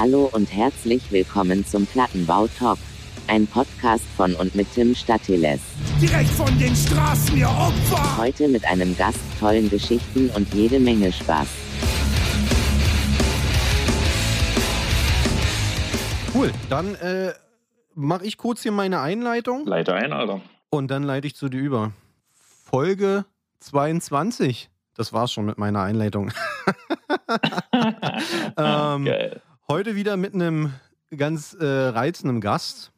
Hallo und herzlich willkommen zum Plattenbau Talk. Ein Podcast von und mit Tim Statiles. Direkt von den Straßen, ihr Opfer! Heute mit einem Gast, tollen Geschichten und jede Menge Spaß. Cool, dann äh, mache ich kurz hier meine Einleitung Leite ein, Alter. und dann leite ich zu dir über. Folge 22. Das war's schon mit meiner Einleitung. ähm, Geil. Heute wieder mit einem ganz äh, reizenden Gast.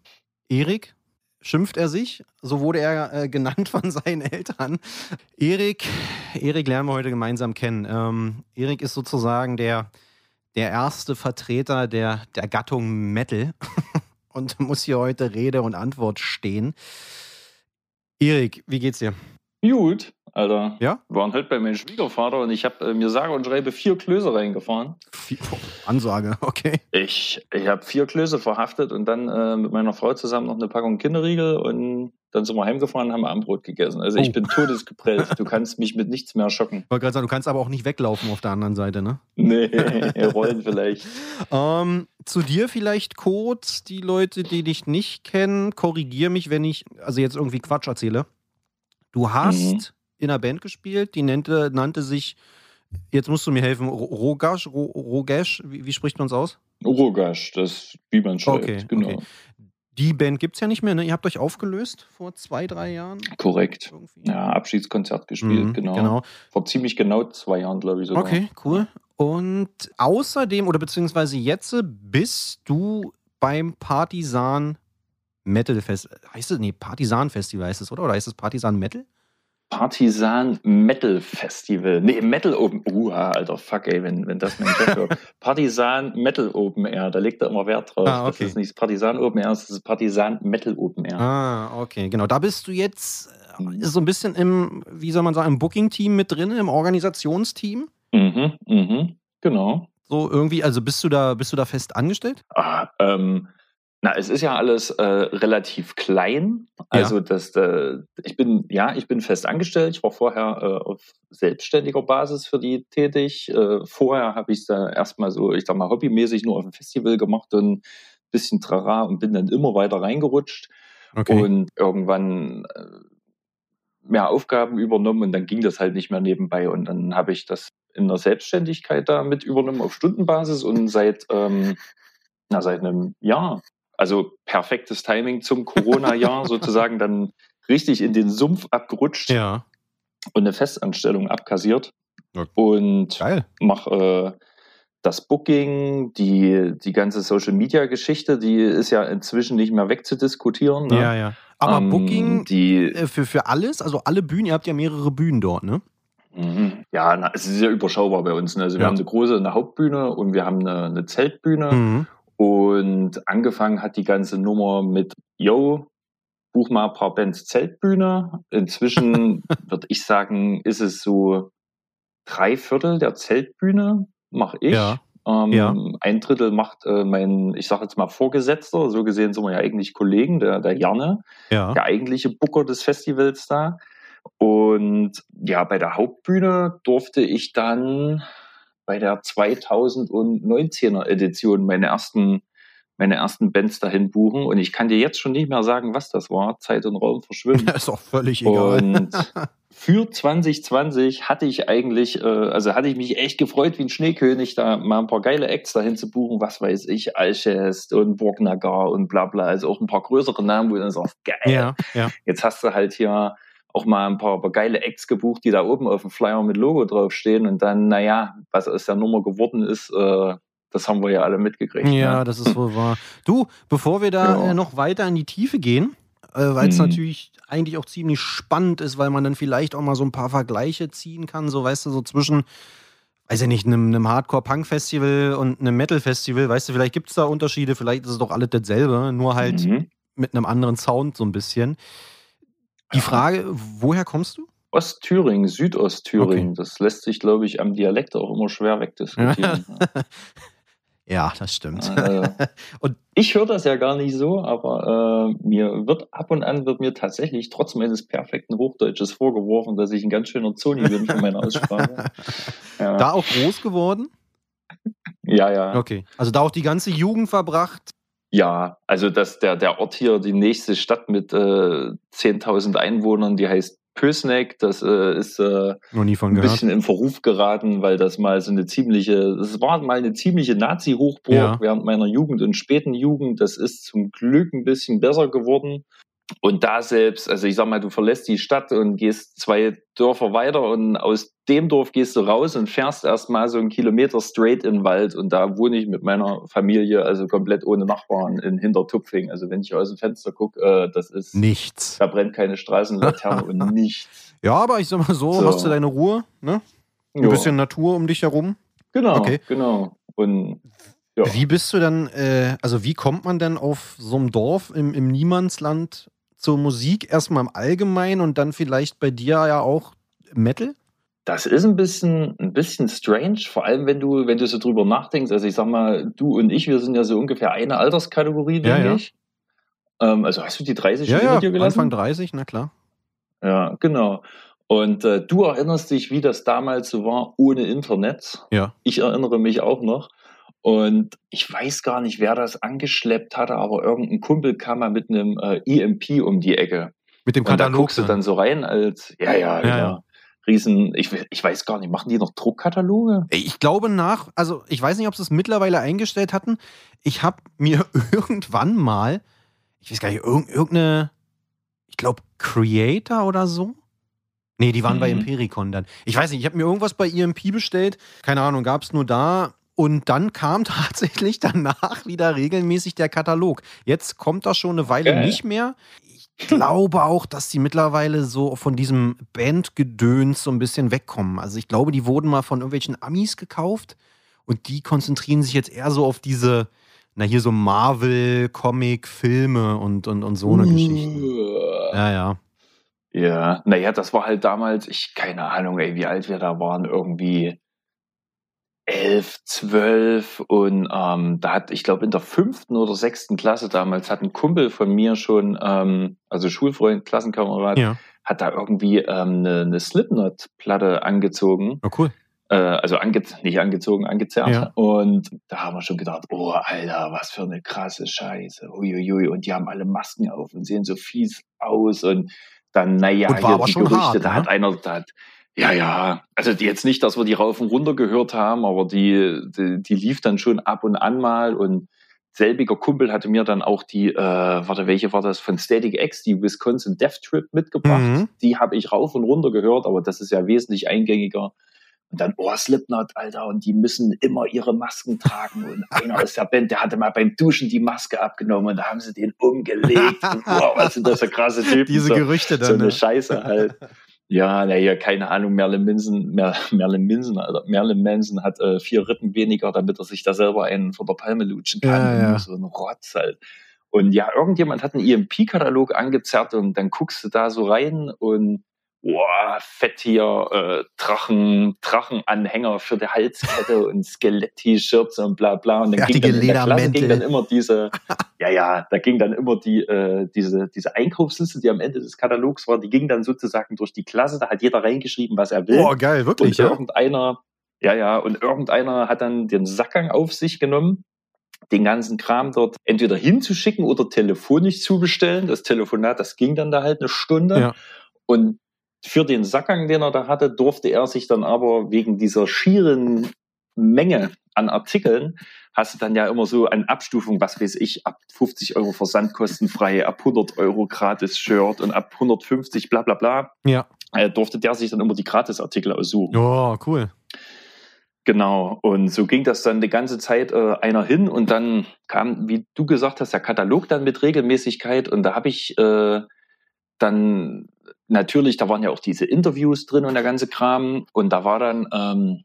Erik schimpft er sich, so wurde er äh, genannt von seinen Eltern. Erik, Erik lernen wir heute gemeinsam kennen. Ähm, Erik ist sozusagen der, der erste Vertreter der, der Gattung Metal und muss hier heute Rede und Antwort stehen. Erik, wie geht's dir? Gut, Alter. Ja? Wir waren heute bei meinem Schwiegervater und ich habe äh, mir sage und schreibe vier Klöße reingefahren. Viel- Ansage, okay. Ich, ich habe vier Klöße verhaftet und dann äh, mit meiner Frau zusammen noch eine Packung Kinderriegel und dann sind wir heimgefahren und haben Abendbrot gegessen. Also ich Oh. bin todesgeprellt. Du kannst mich mit nichts mehr schocken. Ich wollte gerade sagen, du kannst aber auch nicht weglaufen auf der anderen Seite, ne? Nee, rollen vielleicht. Ähm, zu dir vielleicht kurz, die Leute, die dich nicht kennen, korrigier mich, wenn ich also jetzt irgendwie Quatsch erzähle. Du hast Mhm. in einer Band gespielt, die nannte, nannte sich, jetzt musst du mir helfen, Ro- Rogash, Ro- Rogesh, wie, wie spricht man es aus? Urogasch, das wie man schreibt. Okay, genau. okay. Die Band gibt es ja nicht mehr, ne? Ihr habt euch aufgelöst vor zwei, drei Jahren? Korrekt. Irgendwie. Ja, Abschiedskonzert gespielt, Mhm, genau. genau. Vor ziemlich genau zwei Jahren, glaube ich sogar. Okay, cool. Und außerdem, oder beziehungsweise jetzt bist du beim Partisan Metal Fest. Heißt es, nee, Partisan Festival heißt es, oder? Oder heißt es Partisan Metal? Partisan Metal Festival. Nee, Metal Open. Uh, Alter, fuck, ey, wenn, wenn das mein Chef hört. Partisan Metal Open Air, da legt er immer Wert drauf. Ah, okay. Das ist nicht Partisan Open Air, das ist Partisan Metal Open Air. Ah, okay, genau. Da bist du jetzt äh, so ein bisschen im, wie soll man sagen, im Booking-Team mit drin, im Organisationsteam. Mhm, mhm, genau. So irgendwie, also bist du da, bist du da fest angestellt? Ah, ähm, na, es ist ja alles äh, relativ klein. Also das, äh, ich bin, ja, ich bin fest angestellt. Ich war vorher äh, auf selbstständiger Basis für die tätig. Äh, vorher habe ich es da erstmal so, ich sag mal, hobbymäßig nur auf dem Festival gemacht und ein bisschen Trara und bin dann immer weiter reingerutscht und irgendwann äh, mehr Aufgaben übernommen und dann ging das halt nicht mehr nebenbei und dann habe ich das in der Selbstständigkeit da mit übernommen auf Stundenbasis und seit ähm, na seit einem Jahr also perfektes Timing zum Corona-Jahr sozusagen dann richtig in den Sumpf abgerutscht ja. und eine Festanstellung abkassiert Ja. und Geil. mache äh, das Booking, die, die ganze Social-Media-Geschichte, die ist ja inzwischen nicht mehr wegzudiskutieren. Ne? Ja, ja. Aber Ähm, Booking die, äh, für, für alles, also alle Bühnen, ihr habt ja mehrere Bühnen dort, ne? Mhm. ja, na, es ist ja überschaubar bei uns. Ne? Also wir Ja. haben eine große eine Hauptbühne und wir haben eine, eine Zeltbühne. Mhm. Und angefangen hat die ganze Nummer mit, yo, buch mal ein paar Bands Zeltbühne. Inzwischen würde ich sagen, ist es so drei Viertel der Zeltbühne mache ich. Ja. Ähm, Ja. Ein Drittel macht äh, mein, ich sage jetzt mal Vorgesetzter, so gesehen sind wir ja eigentlich Kollegen, der, der Janne, Ja. der eigentliche Booker des Festivals da. Und ja, bei der Hauptbühne durfte ich dann bei der 2019er Edition meine ersten, meine ersten Bands dahin buchen. Und ich kann dir jetzt schon nicht mehr sagen, was das war. Zeit und Raum verschwimmen. ist auch völlig egal. Und für 2020 hatte ich eigentlich, äh, also hatte ich mich echt gefreut wie ein Schneekönig, da mal ein paar geile Acts dahin zu buchen, was weiß ich, Alchest und Burgnagar und bla bla, also auch ein paar größere Namen, wo du dann sagst, geil, ja, ja. jetzt hast du halt hier auch mal ein paar, geile Acts gebucht, die da oben auf dem Flyer mit Logo draufstehen und dann, naja, was aus der Nummer geworden ist, äh, das haben wir ja alle mitgekriegt. Ja, ne? das ist wohl wahr. Du, bevor wir da Ja. äh, noch weiter in die Tiefe gehen, äh, weil es Mhm. natürlich eigentlich auch ziemlich spannend ist, weil man dann vielleicht auch mal so ein paar Vergleiche ziehen kann, so weißt du, so zwischen, weiß ich nicht, einem, einem Hardcore-Punk-Festival und einem Metal-Festival, weißt du, vielleicht gibt es da Unterschiede, vielleicht ist es doch alles dasselbe, nur halt Mhm. mit einem anderen Sound so ein bisschen. Die. Frage, woher kommst du? Ostthüringen, Südostthüringen, das lässt sich, glaube ich, am Dialekt auch immer schwer wegdiskutieren. Ja, das stimmt. Äh, Und- ich höre das ja gar nicht so, aber äh, mir wird ab und an wird mir tatsächlich trotz meines perfekten Hochdeutsches vorgeworfen, dass ich ein ganz schöner Zoni bin von meiner Aussprache. Ja. Da auch groß geworden? Ja, ja. Okay. Also da auch die ganze Jugend verbracht. Ja, also das, der, der Ort hier, die nächste Stadt mit äh, 10.000 Einwohnern, die heißt Pösneck. Das äh, ist äh, Noch nie von ein gehört. bisschen in Verruf geraten, weil das mal so eine ziemliche, das war mal eine ziemliche Nazi-Hochburg Ja. während meiner Jugend und späten Jugend. Das ist zum Glück ein bisschen besser geworden. Und da selbst, also ich sag mal, du verlässt die Stadt und gehst zwei Dörfer weiter und aus dem Dorf gehst du raus und fährst erstmal so einen Kilometer straight in den Wald und da wohne ich mit meiner Familie, also komplett ohne Nachbarn in Hintertupfing. Also wenn ich aus dem Fenster gucke, äh, das ist, Nichts. da brennt keine Straßenlaterne und nichts. Ja, aber ich sag mal so, So. hast du deine Ruhe, ne? Ein Ja, bisschen Natur um dich herum. Genau, Okay. genau. Und ja. Wie bist du dann, äh, also wie kommt man denn auf so einem Dorf im, im Niemandsland zur Musik? Erstmal im Allgemeinen und dann vielleicht bei dir ja auch Metal? Das ist ein bisschen, ein bisschen strange, vor allem wenn du, wenn du so drüber nachdenkst. Also ich sag mal, du und ich, wir sind ja so ungefähr eine Alterskategorie, Ja, denke ja. ich. Ähm, also hast du die 30 Ja, schon ja, dir gelassen? Anfang 30, na klar. Ja, genau. Und äh, du erinnerst dich, wie das damals so war ohne Internet. Ja. Ich erinnere mich auch noch. Und ich weiß gar nicht, wer das angeschleppt hatte, aber irgendein Kumpel kam mal mit einem äh, EMP um die Ecke. Mit dem Und da Katalog. guckst du dann so rein als, ja, ja, genau. ja. Riesen, ich, ich weiß gar nicht, machen die noch Druckkataloge? Ich glaube nach, also ich weiß nicht, ob sie es mittlerweile eingestellt hatten. Ich habe mir irgendwann mal, ich weiß gar nicht, irg irgendeine, ich glaube Creator oder so. Nee, die waren bei Mhm. Impericon dann. Ich weiß nicht, ich habe mir irgendwas bei EMP bestellt. Keine Ahnung, gab es nur da. Und dann kam tatsächlich danach wieder regelmäßig der Katalog. Jetzt kommt das schon eine Weile Geil. nicht mehr. Ich glaube auch, dass die mittlerweile so von diesem Bandgedöns so ein bisschen wegkommen. Also ich glaube, die wurden mal von irgendwelchen Amis gekauft und die konzentrieren sich jetzt eher so auf diese, na hier so Marvel, Comic, Filme und, und, und so eine Geschichte. Ja, ja. Ja, naja, das war halt damals, ich, keine Ahnung, ey, wie alt wir da waren, irgendwie elf, zwölf und ähm, da hat, ich glaube, in der fünften oder sechsten Klasse damals hat ein Kumpel von mir schon, ähm, also Schulfreund, Klassenkamerad, Ja, hat da irgendwie ähm, eine, eine Slipknot-Platte angezogen. oh, cool. äh, also ange nicht angezogen, angezerrt. Ja. Und da haben wir schon gedacht, oh Alter, was für eine krasse Scheiße. Uiuiui. Und die haben alle Masken auf und sehen so fies aus. Und dann, naja, hier die Gerüchte, hart, da ne? hat einer, da hat, ja, ja, also jetzt nicht, dass wir die rauf und runter gehört haben, aber die, die, die lief dann schon ab und an mal und selbiger Kumpel hatte mir dann auch die, äh, warte, welche war das, von Static X, die Wisconsin Death Trip mitgebracht. Mhm. Die habe ich rauf und runter gehört, aber das ist ja wesentlich eingängiger. Und dann, oh, Slipknot, Alter, und die müssen immer ihre Masken tragen. Und einer aus der Band, der hatte mal beim Duschen die Maske abgenommen und da haben sie den umgelegt. Und, wow, was sind das für krasse Typen? Diese so, Gerüchte so dann. eine ne? Scheiße halt. Ja, naja, keine Ahnung, Merlin Manson, Mer, Merlin Manson, Alter. Merlin Manson hat äh, vier Rippen weniger, damit er sich da selber einen von der Palme lutschen kann. Ja, ja. So ein Rotz halt. Und ja, irgendjemand hat einen EMP-Katalog angezerrt und dann guckst du da so rein und boah, fett hier, äh, Drachen, Drachenanhänger für die Halskette und Skelett-T-Shirts und bla bla. Und dann ging dann in der Klasse ging dann immer diese, ja, ja, da ging dann immer die, äh, diese, diese Einkaufsliste, die am Ende des Katalogs war, die ging dann sozusagen durch die Klasse, da hat jeder reingeschrieben, was er will. Boah, geil, wirklich. Und Ja? irgendeiner, ja, ja, und irgendeiner hat dann den Sackgang auf sich genommen, den ganzen Kram dort entweder hinzuschicken oder telefonisch zu bestellen. Das Telefonat, das ging dann da halt eine Stunde. Ja. Und für den Sackgang, den er da hatte, durfte er sich dann aber wegen dieser schieren Menge an Artikeln, hast du dann ja immer so eine Abstufung, was weiß ich, ab 50 Euro versandkostenfrei, ab 100 Euro gratis Shirt und ab 150 bla bla bla Ja. äh, durfte der sich dann immer die Gratisartikel aussuchen. Oh, cool. Genau. Und so ging das dann die ganze Zeit äh, einer hin und dann kam, wie du gesagt hast, der Katalog dann mit Regelmäßigkeit und da habe ich äh, dann natürlich, da waren ja auch diese Interviews drin und der ganze Kram und da war dann, ähm,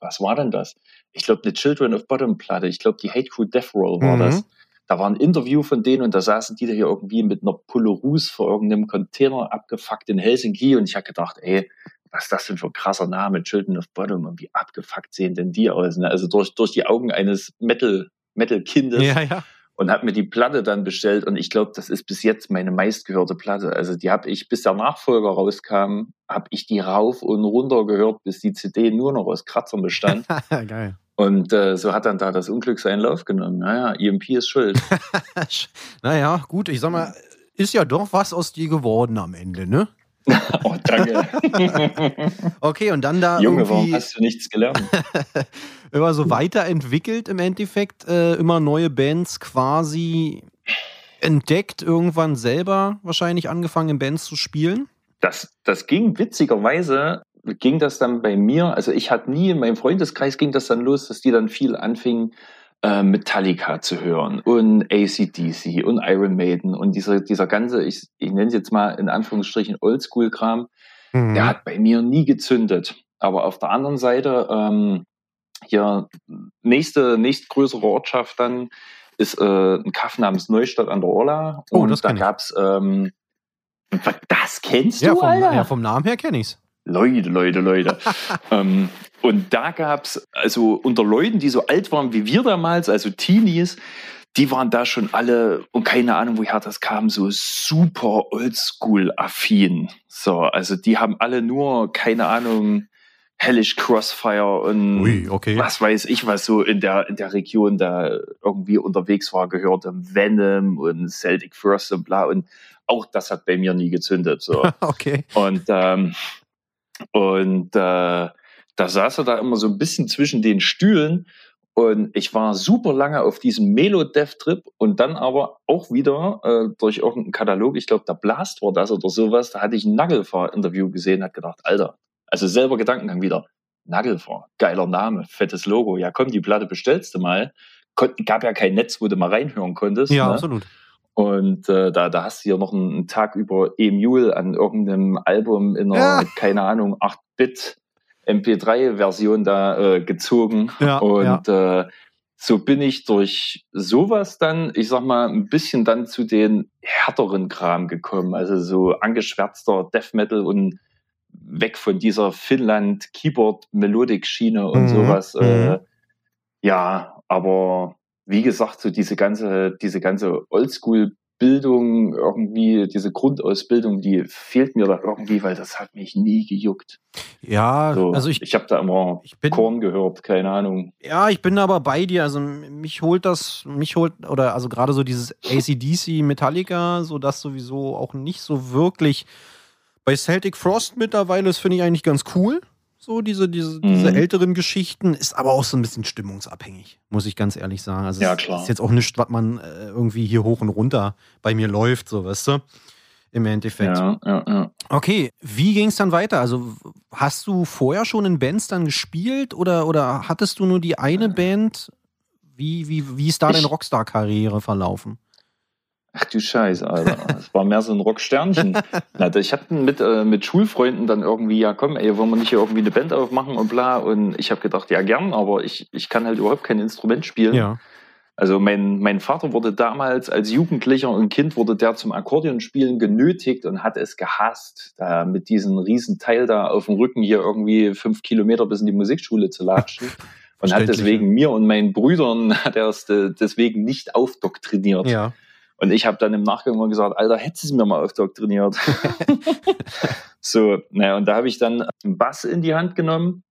was war denn das? Ich glaube, eine Children of Bottom Platte, ich glaube, die Hate Crew Death Roll war Mhm. das. Da war ein Interview von denen und da saßen die da hier irgendwie mit einer Pulle vor irgendeinem Container abgefuckt in Helsinki und ich habe gedacht, ey, was ist das denn für ein krasser Name, Children of Bottom und wie abgefuckt sehen denn die aus? Ne? Also durch, durch die Augen eines Metal, Metal-Kindes Ja, ja. Und habe mir die Platte dann bestellt und ich glaube, das ist bis jetzt meine meistgehörte Platte. Also die habe ich, bis der Nachfolger rauskam, habe ich die rauf und runter gehört, bis die CD nur noch aus Kratzern bestand. geil. Und äh, so hat dann da das Unglück seinen Lauf genommen. Naja, EMP ist schuld. naja, gut, ich sag mal, ist ja doch was aus dir geworden am Ende, ne? oh, danke. okay, und dann da. Junge, warum hast du nichts gelernt? immer so weiterentwickelt im Endeffekt, äh, immer neue Bands quasi entdeckt, irgendwann selber wahrscheinlich angefangen in Bands zu spielen? Das, das ging witzigerweise, ging das dann bei mir, also ich hatte nie in meinem Freundeskreis ging das dann los, dass die dann viel anfingen, äh, Metallica zu hören und ACDC und Iron Maiden und dieser, dieser ganze, ich, ich nenne es jetzt mal in Anführungsstrichen Oldschool-Kram, mhm. der hat bei mir nie gezündet. Aber auf der anderen Seite, ähm, hier nächste, nächstgrößere Ortschaft dann ist äh, ein Kaff namens Neustadt an der Orla. Oh, und da gab es, ähm, das kennst ja, du, vom, Alter? Ja, vom Namen her kenne ich es. Leute, Leute, Leute. ähm, und da gab es, also unter Leuten, die so alt waren wie wir damals, also Teenies, die waren da schon alle, und keine Ahnung, woher das kam, so super oldschool-affin. So, also die haben alle nur, keine Ahnung, Hellish Crossfire und Ui, okay. was weiß ich, was so in der, in der Region da irgendwie unterwegs war, gehörte Venom und Celtic Frost und bla. Und auch das hat bei mir nie gezündet. So. okay. Und, ähm, und äh, da saß er da immer so ein bisschen zwischen den Stühlen und ich war super lange auf diesem Melo-Dev-Trip und dann aber auch wieder äh, durch irgendeinen Katalog, ich glaube, der Blast war das oder sowas, da hatte ich ein Nagelfahr-Interview gesehen, hat gedacht, Alter, also selber Gedankengang wieder, Nagelfahr, geiler Name, fettes Logo, ja komm, die Platte bestellst du mal. Kon gab ja kein Netz, wo du mal reinhören konntest. Ja, ne? absolut. Und äh, da, da hast du ja noch einen, Tag über Emule an irgendeinem Album in einer, Ja. keine Ahnung, 8-Bit MP3-Version da äh, gezogen. Ja, und Äh, so bin ich durch sowas dann, ich sag mal, ein bisschen dann zu den härteren Kram gekommen. Also so angeschwärzter Death Metal und weg von dieser Finnland-Keyboard-Melodik-Schiene und Mhm, sowas. mhm. Äh, ja, aber wie gesagt, so diese ganze, diese ganze Oldschool-Bildung, irgendwie, diese Grundausbildung, die fehlt mir da irgendwie, weil das hat mich nie gejuckt. Ja, So, also ich, ich habe da immer bin. Korn gehört, keine Ahnung. Ja, ich bin aber bei dir. Also mich holt das, mich holt, oder also gerade so dieses ACDC Metallica, so das sowieso auch nicht so wirklich. Bei Celtic Frost mittlerweile, das finde ich eigentlich ganz cool. So, diese, diese, diese Mhm. älteren Geschichten, ist aber auch so ein bisschen stimmungsabhängig, muss ich ganz ehrlich sagen. Also Ja, es klar. ist jetzt auch nichts, was man äh, irgendwie hier hoch und runter bei mir läuft, so weißt du. Im Endeffekt. Ja, ja, ja. Okay, wie ging es dann weiter? Also hast du vorher schon in Bands dann gespielt oder, oder hattest du nur die eine Band? Wie, wie, wie ist da Ich- deine Rockstar-Karriere verlaufen? Ach du Scheiße, Alter. Das war mehr so ein Rocksternchen. Ich habe mit, äh, mit Schulfreunden dann irgendwie, ja komm, ey, wollen wir nicht hier irgendwie eine Band aufmachen und bla. Und ich habe gedacht, ja gern, aber ich, ich kann halt überhaupt kein Instrument spielen. Ja. Also mein, mein Vater wurde damals als Jugendlicher und Kind wurde der zum Akkordeonspielen genötigt und hat es gehasst, da mit diesem riesen Teil da auf dem Rücken hier irgendwie fünf Kilometer bis in die Musikschule zu latschen. Und hat deswegen mir und meinen Brüdern hat er es deswegen nicht aufdoktriniert. Ja. Und ich habe dann im Nachgang mal gesagt, Alter, hättest du es mir mal aufdoktriniert. so, naja, und da habe ich dann einen Bass in die Hand genommen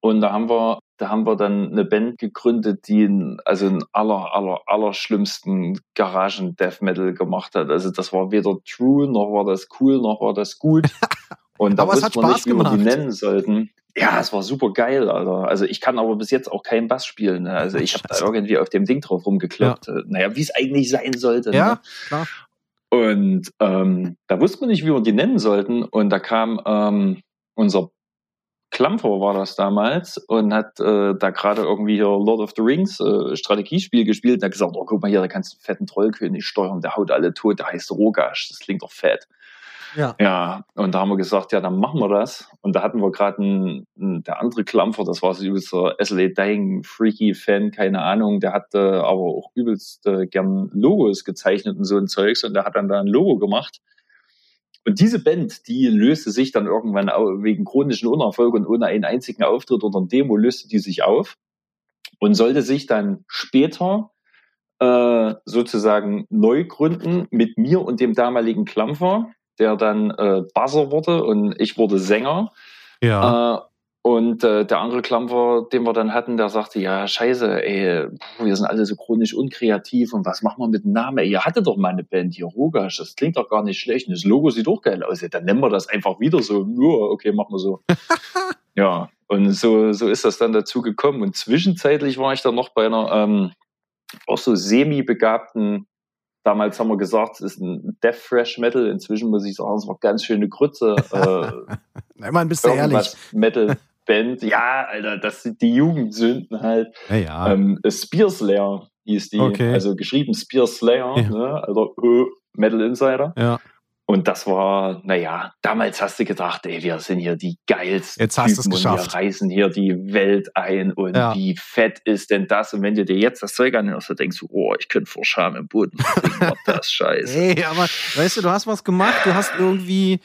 und da haben wir, da haben wir dann eine Band gegründet, die einen, also einen aller, aller, aller schlimmsten Garagen-Death Metal gemacht hat. Also das war weder true, noch war das cool, noch war das gut. Und da Aber es wussten hat wir Spaß nicht, wie wir die nennen sollten. Ja, es war super geil, Alter. Also ich kann aber bis jetzt auch keinen Bass spielen. Ne? Also ich habe da irgendwie auf dem Ding drauf rumgekloppt. Äh, Naja, wie es eigentlich sein sollte. Ne? Ja, klar. Und ähm, da wussten wir nicht, wie wir die nennen sollten. Und da kam ähm, unser Klampfer war das damals und hat äh, da gerade irgendwie hier Lord of the Rings äh, Strategiespiel gespielt und hat gesagt, oh guck mal hier, da kannst du einen fetten Trollkönig steuern, der haut alle tot, der heißt Rogash, das klingt doch fett. Ja. Ja, und da haben wir gesagt, ja, dann machen wir das. Und da hatten wir gerade der andere Klampfer, das war so übelster SLA Dying Freaky Fan, keine Ahnung, der hatte aber auch übelst äh, gern Logos gezeichnet und so ein Zeugs und der hat dann da ein Logo gemacht. Und diese Band, die löste sich dann irgendwann wegen chronischen Unerfolg und ohne einen einzigen Auftritt oder ein Demo löste die sich auf und sollte sich dann später äh, sozusagen neu gründen mit mir und dem damaligen Klampfer, der dann äh, Buzzer wurde und ich wurde Sänger. Ja. Äh, Und äh, der andere Klampfer, den wir dann hatten, der sagte, ja, scheiße, ey, wir sind alle so chronisch unkreativ und was machen wir mit dem Namen? Ey, ihr hattet doch mal eine Band hier, Rogasch, das klingt doch gar nicht schlecht. Und das Logo sieht doch geil aus. Ja, dann nennen wir das einfach wieder so. Nur, okay, machen wir so. ja, und so, so ist das dann dazu gekommen. Und zwischenzeitlich war ich dann noch bei einer ähm, auch so semi-begabten Damals haben wir gesagt, es ist ein Death Fresh Metal. Inzwischen muss ich sagen, es war ganz schöne Grütze. Äh, Immerhin bist du ehrlich. Metal Band. Ja, Alter, das sind die Jugendsünden halt. Ja, ja. Ähm, Spear Slayer hieß die. Okay. Also geschrieben Spear Slayer, Ja. ne? also äh, Metal Insider. Ja. Und das war, naja, damals hast du gedacht, ey, wir sind hier die geilsten Jetzt hast Typen und geschafft. wir reißen hier die Welt ein und Ja. wie fett ist denn das? Und wenn du dir jetzt das Zeug anhörst, dann denkst du, oh, ich könnte vor Scham im Boden war das scheiße. Ey, aber weißt du, du hast was gemacht, du hast irgendwie,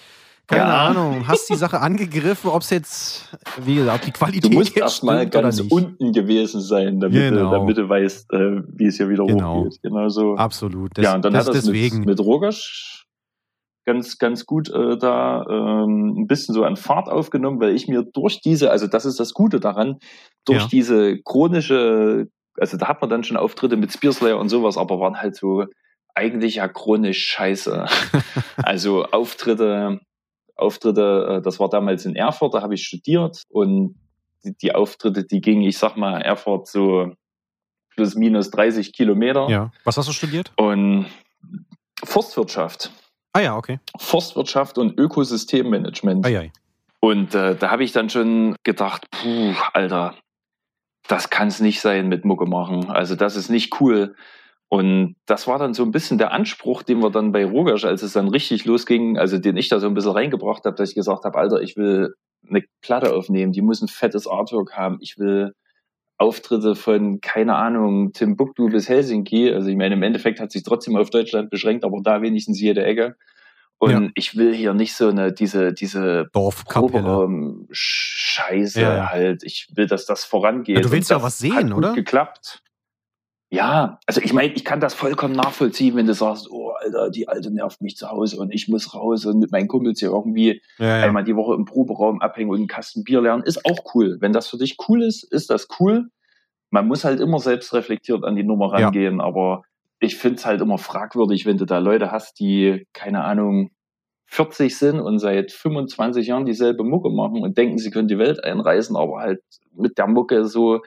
keine Ja. Ahnung, hast die Sache angegriffen, ob es jetzt, wie gesagt, die Qualität Du musst erstmal ganz unten gewesen sein, damit, Genau. du, damit du weißt, äh, wie es hier wieder Genau. hochgeht. Genau so. Absolut. Das, ja, und dann das hat das deswegen. mit, mit Rogasch ganz, ganz gut äh, da ähm, ein bisschen so an Fahrt aufgenommen, weil ich mir durch diese, also das ist das Gute daran, durch Ja. diese chronische, also da hat man dann schon Auftritte mit Spearslayer und sowas, aber waren halt so eigentlich ja chronisch scheiße. also Auftritte, Auftritte, äh, das war damals in Erfurt, da habe ich studiert und die, die Auftritte, die gingen, ich sag mal, Erfurt so plus minus 30 Kilometer. ja. Was hast du studiert? Und Forstwirtschaft. Ah ja, okay. Forstwirtschaft und Ökosystemmanagement. Ei, ei. Und äh, da habe ich dann schon gedacht, puh, Alter, das kann es nicht sein mit Mucke machen. Also das ist nicht cool. Und das war dann so ein bisschen der Anspruch, den wir dann bei Rogasch, als es dann richtig losging, also den ich da so ein bisschen reingebracht habe, dass ich gesagt habe, Alter, ich will eine Platte aufnehmen, die muss ein fettes Artwork haben. Ich will Auftritte von, keine Ahnung, Timbuktu bis Helsinki. Also ich meine, im Endeffekt hat sich trotzdem auf Deutschland beschränkt, aber da wenigstens jede Ecke. Und Ja. ich will hier nicht so eine, diese, diese Dorfkapelle. Proberaum-Scheiße Ja, ja. halt. Ich will, dass das vorangeht. Du willst ja was sehen, hat gut oder? geklappt. Ja, also ich meine, ich kann das vollkommen nachvollziehen, wenn du sagst, oh Alter, die Alte nervt mich zu Hause und ich muss raus und mit meinen Kumpels hier irgendwie Ja, ja. einmal die Woche im Proberaum abhängen und einen Kasten Bier lernen, ist auch cool. Wenn das für dich cool ist, ist das cool. Man muss halt immer selbst reflektiert an die Nummer Ja. rangehen, aber ich finde es halt immer fragwürdig, wenn du da Leute hast, die, keine Ahnung, 40 sind und seit 25 Jahren dieselbe Mucke machen und denken, sie können die Welt einreißen, aber halt mit der Mucke so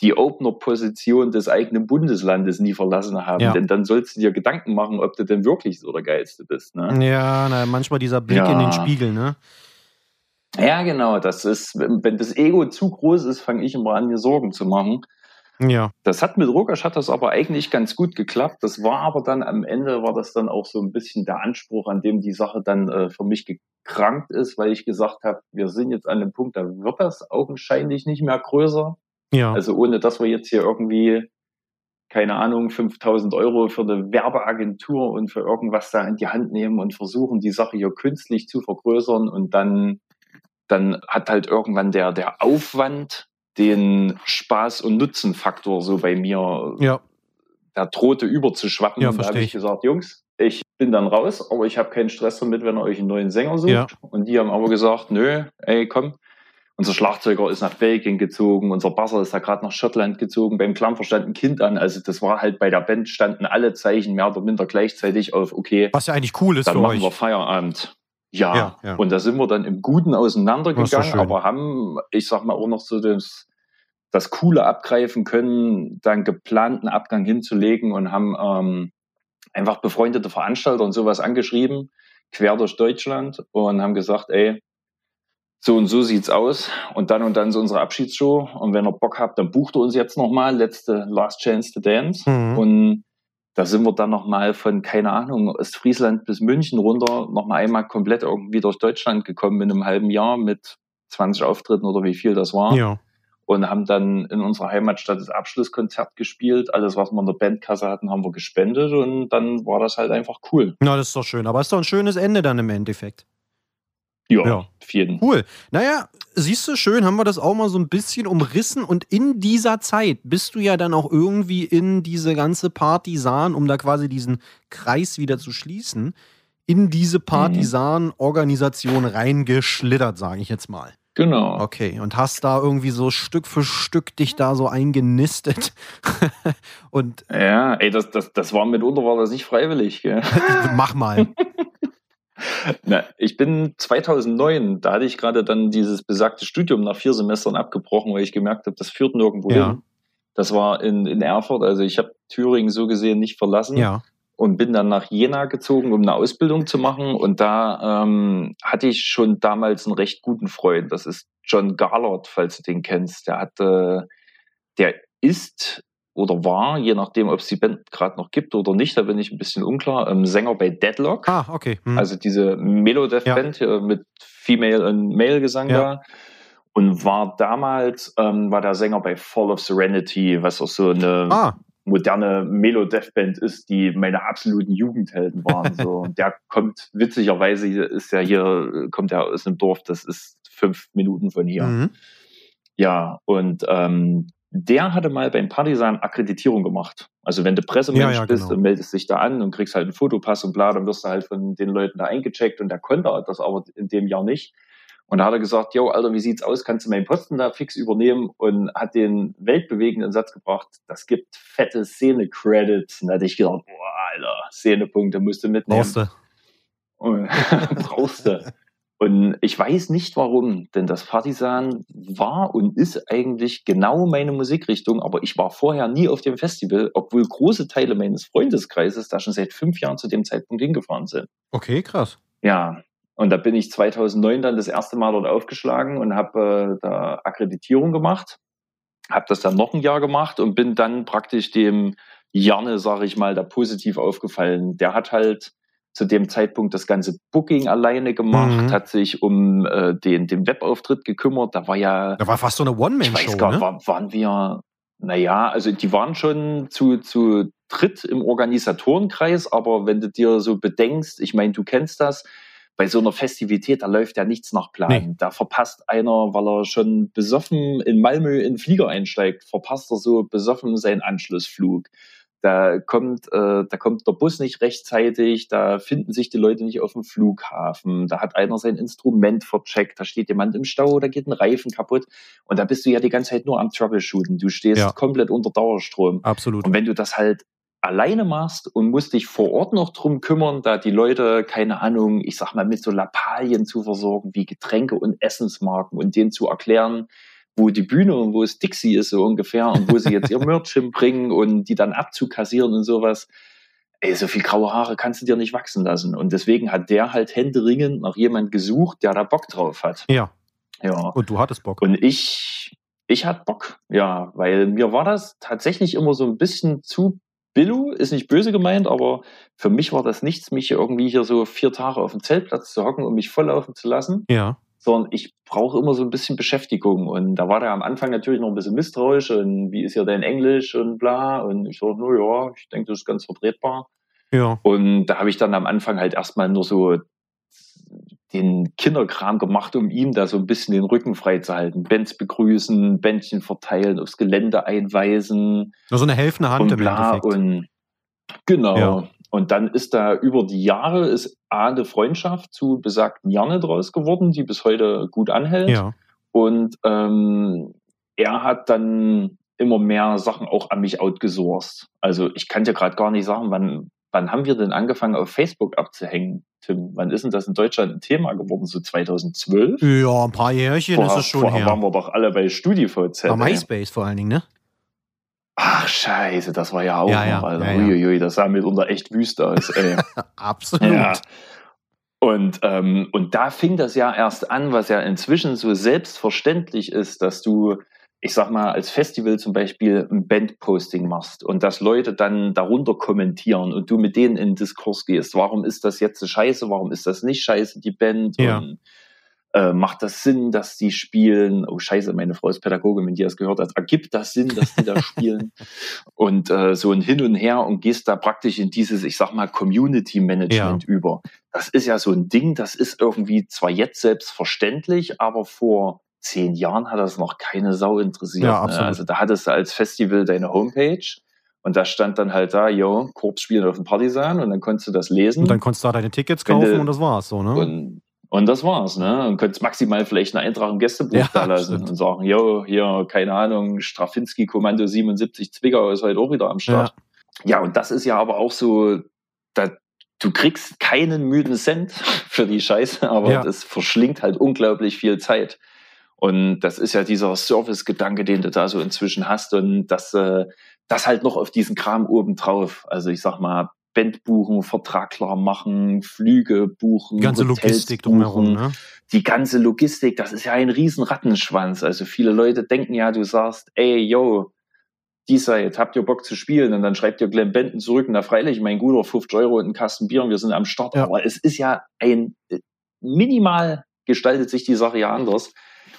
die Opener-Position des eigenen Bundeslandes nie verlassen haben. Ja. Denn dann sollst du dir Gedanken machen, ob du denn wirklich so der Geilste bist. Ne? Ja, na, manchmal dieser Blick Ja. in den Spiegel, ne? Ja, genau. Das ist, wenn, das Ego zu groß ist, fange ich immer an, mir Sorgen zu machen. Ja. Das hat mit Rogasch hat das aber eigentlich ganz gut geklappt. Das war aber dann am Ende war das dann auch so ein bisschen der Anspruch, an dem die Sache dann äh, für mich gekrankt ist, weil ich gesagt habe, wir sind jetzt an dem Punkt, da wird das augenscheinlich nicht mehr größer. Ja. Also ohne, dass wir jetzt hier irgendwie keine Ahnung 5000 Euro für eine Werbeagentur und für irgendwas da in die Hand nehmen und versuchen die Sache hier künstlich zu vergrößern und dann dann hat halt irgendwann der der Aufwand den Spaß- und Nutzenfaktor so bei mir, ja. der drohte überzuschwappen. Ja, und da habe ich. gesagt, Jungs, ich bin dann raus, aber ich habe keinen Stress damit, wenn ihr euch einen neuen Sänger sucht. Ja. Und die haben aber gesagt, nö, ey, komm. Unser Schlagzeuger ist nach Belgien gezogen, unser Basser ist da gerade nach Schottland gezogen, beim Klampfer stand ein Kind an. Also das war halt bei der Band standen alle Zeichen mehr oder minder gleichzeitig auf, okay, Was ja eigentlich cool ist dann machen euch. wir Feierabend. Ja. Ja, ja. und da sind wir dann im Guten auseinandergegangen, aber haben, ich sag mal, auch noch so das, das Coole abgreifen können, dann geplanten Abgang hinzulegen und haben ähm, einfach befreundete Veranstalter und sowas angeschrieben, quer durch Deutschland und haben gesagt, ey, so und so sieht's aus und dann und dann ist unsere Abschiedsshow und wenn ihr Bock habt, dann bucht ihr uns jetzt nochmal, letzte Last Chance to Dance Mhm. und da sind wir dann nochmal von, keine Ahnung, Ostfriesland bis München runter, nochmal einmal komplett irgendwie durch Deutschland gekommen in einem halben Jahr mit 20 Auftritten oder wie viel das war. Ja. Und haben dann in unserer Heimatstadt das Abschlusskonzert gespielt. Alles, was wir in der Bandkasse hatten, haben wir gespendet und dann war das halt einfach cool. Na, das ist doch schön. Aber ist doch ein schönes Ende dann im Endeffekt. Ja, Ja. jeden. Cool. Naja, siehst du, schön haben wir das auch mal so ein bisschen umrissen und in dieser Zeit bist du ja dann auch irgendwie in diese ganze Partisan, um da quasi diesen Kreis wieder zu schließen, in diese Partisan-Organisation reingeschlittert, sage ich jetzt mal. Genau. Okay, und hast da irgendwie so Stück für Stück dich da so eingenistet. und ja, ey, das, das, das war mitunter war das nicht freiwillig. Gell? Mach mal. Na, ich bin 2009, da hatte ich gerade dann dieses besagte Studium nach vier Semestern abgebrochen, weil ich gemerkt habe, das führt nirgendwo Ja. hin. Das war in, in Erfurt, also ich habe Thüringen so gesehen nicht verlassen Ja. und bin dann nach Jena gezogen, um eine Ausbildung zu machen. Und da ähm, hatte ich schon damals einen recht guten Freund. Das ist John Garlord, falls du den kennst. Der hat, äh, der ist oder war, je nachdem, ob es die Band gerade noch gibt oder nicht, da bin ich ein bisschen unklar, ähm, Sänger bei Deadlock. Ah, okay. Hm. Also diese Melodeath-Band hier mit Female und Male-Gesang Ja. da. Und war damals, ähm, war der Sänger bei Fall of Serenity, was auch so eine ah, moderne Melo-Death-Band ist, die meine absoluten Jugendhelden waren. So. Und der kommt, witzigerweise ist er hier, kommt er aus einem Dorf, das ist fünf Minuten von hier. mhm. Ja, und ähm, der hatte mal beim Partisan Akkreditierung gemacht. Also wenn du Pressemensch Ja, ja, bist genau. und meldest dich da an und kriegst halt einen Fotopass und bla, dann wirst du halt von den Leuten da eingecheckt und der konnte das aber in dem Jahr nicht. Und da hat er gesagt, yo, Alter, wie sieht's aus? Kannst du meinen Posten da fix übernehmen? Und hat den weltbewegenden Satz gebracht, das gibt fette Szene-Credits. Und da hatte ich gedacht, boah, Alter, Szene-Punkte musst du mitnehmen. Brauchst du. Brauchst du. Und ich weiß nicht warum, denn das Partisan war und ist eigentlich genau meine Musikrichtung, aber ich war vorher nie auf dem Festival, obwohl große Teile meines Freundeskreises da schon seit fünf Jahren zu dem Zeitpunkt hingefahren sind. Okay, krass. Ja, und da bin ich 2009 dann das erste Mal dort aufgeschlagen und habe äh, da Akkreditierung gemacht, habe das dann noch ein Jahr gemacht und bin dann praktisch dem Janne, sage ich mal, da positiv aufgefallen. Der hat halt zu dem Zeitpunkt das ganze Booking alleine gemacht, Mhm. hat sich um äh, den, den Webauftritt gekümmert. Da war ja, Da war fast so eine ich weiß One-Man-Show, gar ne? nicht, war, waren wir, naja, also die waren schon zu, zu dritt im Organisatorenkreis, aber wenn du dir so bedenkst, ich meine, du kennst das, bei so einer Festivität, da läuft ja nichts nach Plan. Nee. Da verpasst einer, weil er schon besoffen in Malmö in den Flieger einsteigt, verpasst er so besoffen seinen Anschlussflug. Da kommt, äh, da kommt der Bus nicht rechtzeitig, da finden sich die Leute nicht auf dem Flughafen, da hat einer sein Instrument vercheckt, da steht jemand im Stau, da geht ein Reifen kaputt und da bist du ja die ganze Zeit nur am Troubleshooten. Du stehst Ja. komplett unter Dauerstrom. Absolut. Und wenn du das halt alleine machst und musst dich vor Ort noch drum kümmern, da die Leute, keine Ahnung, ich sag mal, mit so Lappalien zu versorgen, wie Getränke und Essensmarken und denen zu erklären, wo die Bühne und wo es Dixie ist, so ungefähr, und wo sie jetzt ihr Merch hinbringen und die dann abzukassieren und sowas. Ey, so viel graue Haare kannst du dir nicht wachsen lassen. Und deswegen hat der halt händeringend nach jemand gesucht, der da Bock drauf hat. Ja, Ja. und du hattest Bock. Und ich, ich hatte Bock, ja, weil mir war das tatsächlich immer so ein bisschen zu Billu, ist nicht böse gemeint, aber für mich war das nichts, mich irgendwie hier so vier Tage auf dem Zeltplatz zu hocken und mich volllaufen zu lassen, ja. Sondern ich brauche immer so ein bisschen Beschäftigung. Und da war der am Anfang natürlich noch ein bisschen misstrauisch und wie ist hier dein Englisch und bla. Und ich so, no ja, ich denke, das ist ganz vertretbar. Ja. Und da habe ich dann am Anfang halt erstmal nur so den Kinderkram gemacht, um ihm da so ein bisschen den Rücken frei zu halten. Bands begrüßen, Bändchen verteilen, aufs Gelände einweisen Nur so eine helfende Hand und im bla. Endeffekt. Und genau. Ja. Und dann ist da über die Jahre ist A, eine Freundschaft zu besagten Janne draus geworden, die bis heute gut anhält. ja. Und ähm, er hat dann immer mehr Sachen auch an mich outgesourced. Also ich kann dir gerade gar nicht sagen, wann, wann haben wir denn angefangen, auf Facebook abzuhängen, Tim? Wann ist denn das in Deutschland ein Thema geworden? So 2012? Ja, ein paar Jährchen ist es schon vorher waren her. wir doch alle bei StudiVZ. Bei ey. MySpace vor allen Dingen, ne? Ach scheiße, das war ja auch Ja, ja, noch, Alter. ja. Uiuiui, das sah mitunter echt wüst aus, ey. Absolut. Und, ähm, und da fing das ja erst an, was ja inzwischen so selbstverständlich ist, dass du, ich sag mal, als Festival zum Beispiel ein Bandposting machst und dass Leute dann darunter kommentieren und du mit denen in den Diskurs gehst. Warum ist das jetzt so scheiße? Warum ist das nicht scheiße, die Band? Ja. Und äh, macht das Sinn, dass die spielen? Oh Scheiße, meine Frau ist Pädagogin, wenn die das gehört hat. Ergibt das Sinn, dass die da spielen? Und äh, so ein Hin und Her und gehst da praktisch in dieses, ich sag mal, Community Management über. Das ist ja so ein Ding, das ist irgendwie zwar jetzt selbstverständlich, aber vor zehn Jahren hat das noch keine Sau interessiert. Ja, ne? Also da hattest du als Festival deine Homepage und da stand dann halt da, yo, Korps spielen auf dem Partisan und dann konntest du das lesen. Und dann konntest du da deine Tickets kaufen du- und das war's so, ne? Und, Und das war's, ne? Und könntest maximal vielleicht einen Eintrag im Gästebuch Ja, da lassen stimmt. und sagen, jo, hier, keine Ahnung, Strafinski Kommando 77 Zwickau ist heute auch wieder am Start. Ja, und das ist ja aber auch so, da, du kriegst keinen müden Cent für die Scheiße, aber Ja. das verschlingt halt unglaublich viel Zeit. Und das ist ja dieser Service-Gedanke, den du da so inzwischen hast und das, äh, das halt noch auf diesen Kram obendrauf. Also ich sag mal, Band buchen, Vertrag klar machen, Flüge buchen, Die ganze Hotels Logistik drumherum, buchen ne? die ganze Logistik, das ist ja ein riesen Rattenschwanz. Also viele Leute denken ja, du sagst, ey, yo, die Seite, habt ihr Bock zu spielen? Und dann schreibt ihr Glenn Benton zurück, na freilich, mein Guter, 50 Euro und ein Kasten Bier und wir sind am Start. Ja. Aber es ist ja ein, äh, minimal gestaltet sich die Sache ja anders.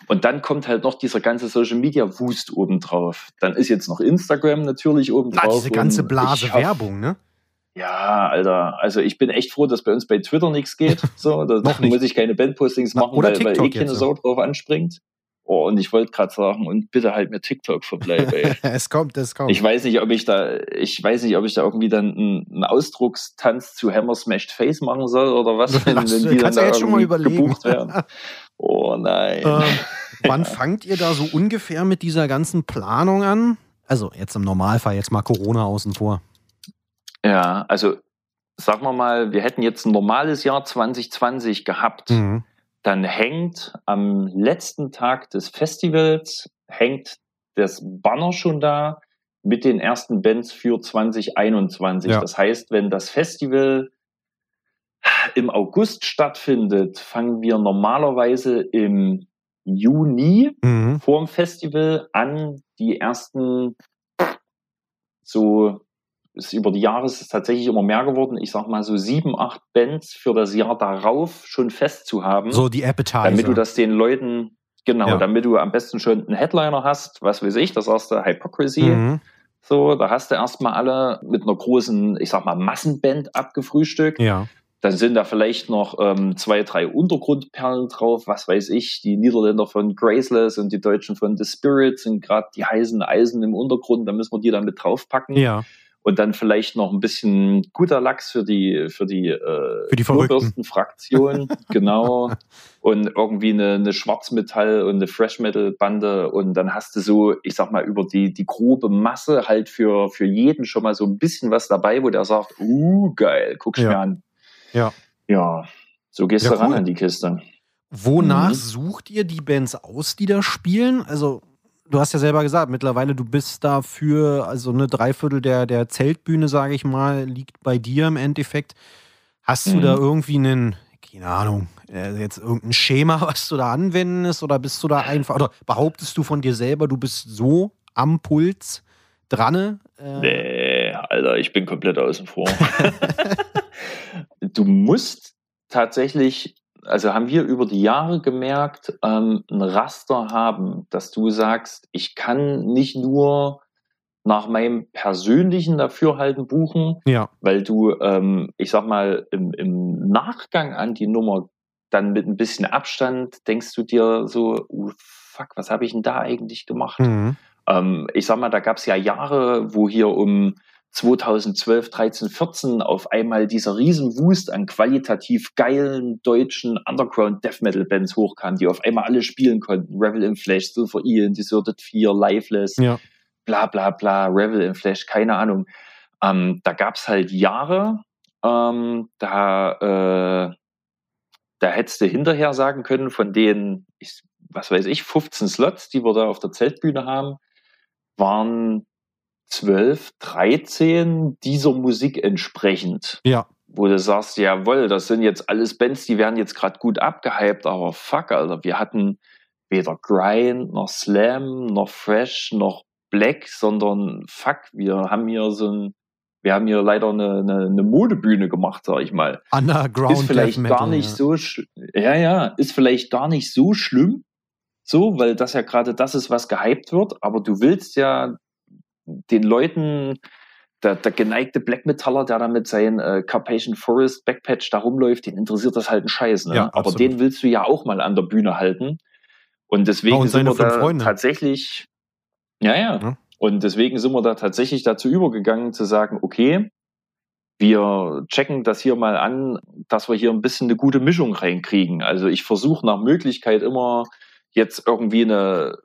Und dann kommt halt noch dieser ganze Social Media Wust obendrauf. Dann ist jetzt noch Instagram natürlich obendrauf. Ah, diese ganze und Blase hab- Werbung, ne? Ja, Alter, also ich bin echt froh, dass bei uns bei Twitter nichts geht. So, da muss ich keine Bandpostings Na, machen, oder weil, weil TikTok eh keine Sau drauf anspringt. Oh, und ich wollte gerade sagen, und bitte halt mir TikTok verbleibe, ey. es kommt, es kommt. Ich weiß nicht, ob ich da, ich weiß nicht, ob ich da irgendwie dann einen, einen Ausdruckstanz zu Hammer Smashed Face machen soll oder was, wenn, Das wenn die dann da jetzt schon mal überlegen. gebucht werden. Oh nein. Ähm, wann fangt ihr da so ungefähr mit dieser ganzen Planung an? Also jetzt im Normalfall, jetzt mal Corona außen vor. Ja, also sagen wir mal, wir hätten jetzt ein normales Jahr 2020 gehabt. Mhm. dann hängt am letzten Tag des Festivals hängt das Banner schon da mit den ersten Bands für 2021. Ja. Das heißt, wenn das Festival im August stattfindet, fangen wir normalerweise im Juni Mhm. vor dem Festival an, die ersten so ist über die Jahre ist es tatsächlich immer mehr geworden. Ich sag mal so sieben, acht Bands für das Jahr darauf schon fest zu haben, So die Appetizer. damit du das den Leuten genau, Ja. damit du am besten schon einen Headliner hast, was weiß ich, das erste Hypocrisy. Mhm. So, da hast du erstmal alle mit einer großen, ich sag mal, Massenband abgefrühstückt. Ja. Dann sind da vielleicht noch ähm, zwei, drei Untergrundperlen drauf, was weiß ich. Die Niederländer von Graceless und die Deutschen von The Spirit sind gerade die heißen Eisen im Untergrund, da müssen wir die dann mit draufpacken. Ja. Und dann vielleicht noch ein bisschen guter Lachs für die, für die, äh, Für die Verrückten. Fraktion, genau. Und irgendwie eine, eine Schwarzmetall und eine Fresh Metal Bande. Und dann hast du so, ich sag mal, über die, die grobe Masse halt für, für jeden schon mal so ein bisschen was dabei, wo der sagt, uh, geil, guck's Ja. mir an. Ja. Ja, so gehst Ja, du ran cool. an die Kiste. Wonach Mhm. sucht ihr die Bands aus, die da spielen? Also, du hast ja selber gesagt, mittlerweile du bist dafür, also eine Dreiviertel der, der Zeltbühne, sage ich mal, liegt bei dir im Endeffekt. Hast du Mhm. da irgendwie einen, keine Ahnung, äh, jetzt irgendein Schema, was du da anwenden ist, oder bist du da einfach, oder behauptest du von dir selber, du bist so am Puls dran? Äh, Nee, Alter, ich bin komplett außen vor. du musst tatsächlich, also haben wir über die Jahre gemerkt, ähm, ein Raster haben, dass du sagst, ich kann nicht nur nach meinem persönlichen Dafürhalten buchen, Ja, weil du, ähm, ich sag mal, im, im Nachgang an die Nummer dann mit ein bisschen Abstand denkst du dir so, oh, fuck, was habe ich denn da eigentlich gemacht? mhm. Ähm, ich sag mal, da gab es ja Jahre, wo hier um 2012, 13, 14 auf einmal dieser Riesenwust an qualitativ geilen deutschen Underground Death Metal Bands hochkam, die auf einmal alle spielen konnten. Revel in Flash, Silver Ian, Deserted 4, Lifeless, ja, bla bla bla, Revel in Flash, keine Ahnung. Ähm, da gab es halt Jahre, ähm, da, äh, da hättest du hinterher sagen können, von denen, ich, was weiß ich, 15 Slots, die wir da auf der Zeltbühne haben, waren 12, 13 dieser Musik entsprechend. ja. Wo du sagst, jawohl, das sind jetzt alles Bands, die werden jetzt gerade gut abgehypt, aber fuck, Alter, wir hatten weder Grind, noch Slam, noch Fresh, noch Black, sondern fuck, wir haben hier so ein, wir haben hier leider eine, eine, eine Modebühne gemacht, sag ich mal Underground ist vielleicht Metal, gar nicht ja. so ja ja ist vielleicht gar nicht so schlimm so weil das ja gerade das ist was gehypt wird aber du willst ja den Leuten der, der geneigte Black Metaller, der da mit seinem äh, Carpathian Forest Backpatch da rumläuft, den interessiert das halt ein Scheiß. Ne? Ja, aber den willst du ja auch mal an der Bühne halten. Und deswegen Ja, und sind wir da Freunde. tatsächlich, ja, ja, Ja. Und deswegen sind wir da tatsächlich dazu übergegangen zu sagen, okay, wir checken das hier mal an, dass wir hier ein bisschen eine gute Mischung reinkriegen. Also ich versuche nach Möglichkeit immer jetzt irgendwie eine,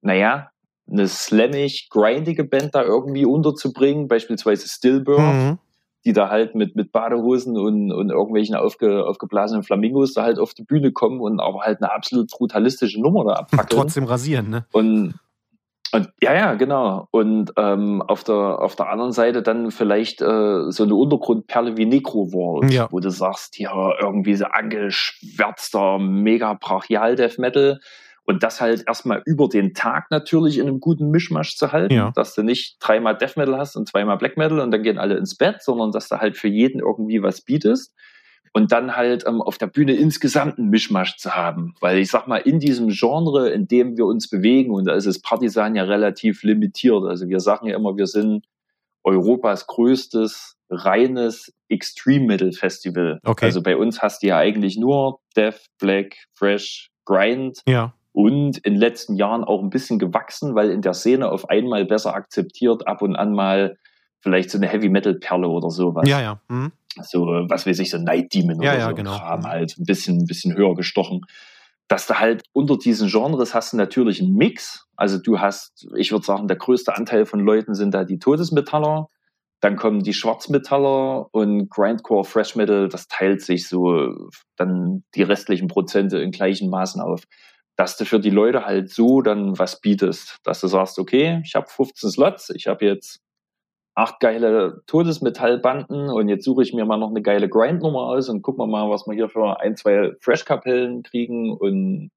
naja, eine slammig, grindige Band da irgendwie unterzubringen, beispielsweise Stillbirth, mhm. die da halt mit, mit Badehosen und, und irgendwelchen aufge, aufgeblasenen Flamingos da halt auf die Bühne kommen und aber halt eine absolut brutalistische Nummer da abfackeln. Trotzdem rasieren, ne? Und und, ja, ja, genau. Und ähm, auf, der, auf der anderen Seite dann vielleicht äh, so eine Untergrundperle wie Necro-World, ja. wo du sagst, ja, irgendwie so angeschwärzter, mega brachial Death Metal. Und das halt erstmal über den Tag natürlich in einem guten Mischmasch zu halten, ja. dass du nicht dreimal Death Metal hast und zweimal Black Metal und dann gehen alle ins Bett, sondern dass du halt für jeden irgendwie was bietest und dann halt ähm, auf der Bühne insgesamt einen Mischmasch zu haben. Weil ich sag mal, in diesem Genre, in dem wir uns bewegen, und da ist es Partisan ja relativ limitiert. Also wir sagen ja immer, wir sind Europas größtes reines Extreme Metal Festival. Okay. Also bei uns hast du ja eigentlich nur Death, Black, Fresh, Grind. Ja. Und in den letzten Jahren auch ein bisschen gewachsen, weil in der Szene auf einmal besser akzeptiert, ab und an mal vielleicht so eine Heavy Metal Perle oder sowas. Ja, ja. Mhm so, was weiß ich, so Night Demon ja, oder ja, so genau. Kram halt, ein bisschen, ein bisschen höher gestochen. Dass du halt unter diesen Genres hast du natürlich einen Mix. Also du hast, ich würde sagen, der größte Anteil von Leuten sind da die Todesmetaller. Dann kommen die Schwarzmetaller und Grindcore Fresh Metal, das teilt sich so dann die restlichen Prozente in gleichen Maßen auf. Dass du für die Leute halt so dann was bietest, dass du sagst, okay, ich habe 15 Slots, ich habe jetzt acht geile Todesmetallbanden und jetzt suche ich mir mal noch eine geile Grindnummer aus und gucken wir mal, was wir hier für ein, zwei Fresh-Kapellen kriegen und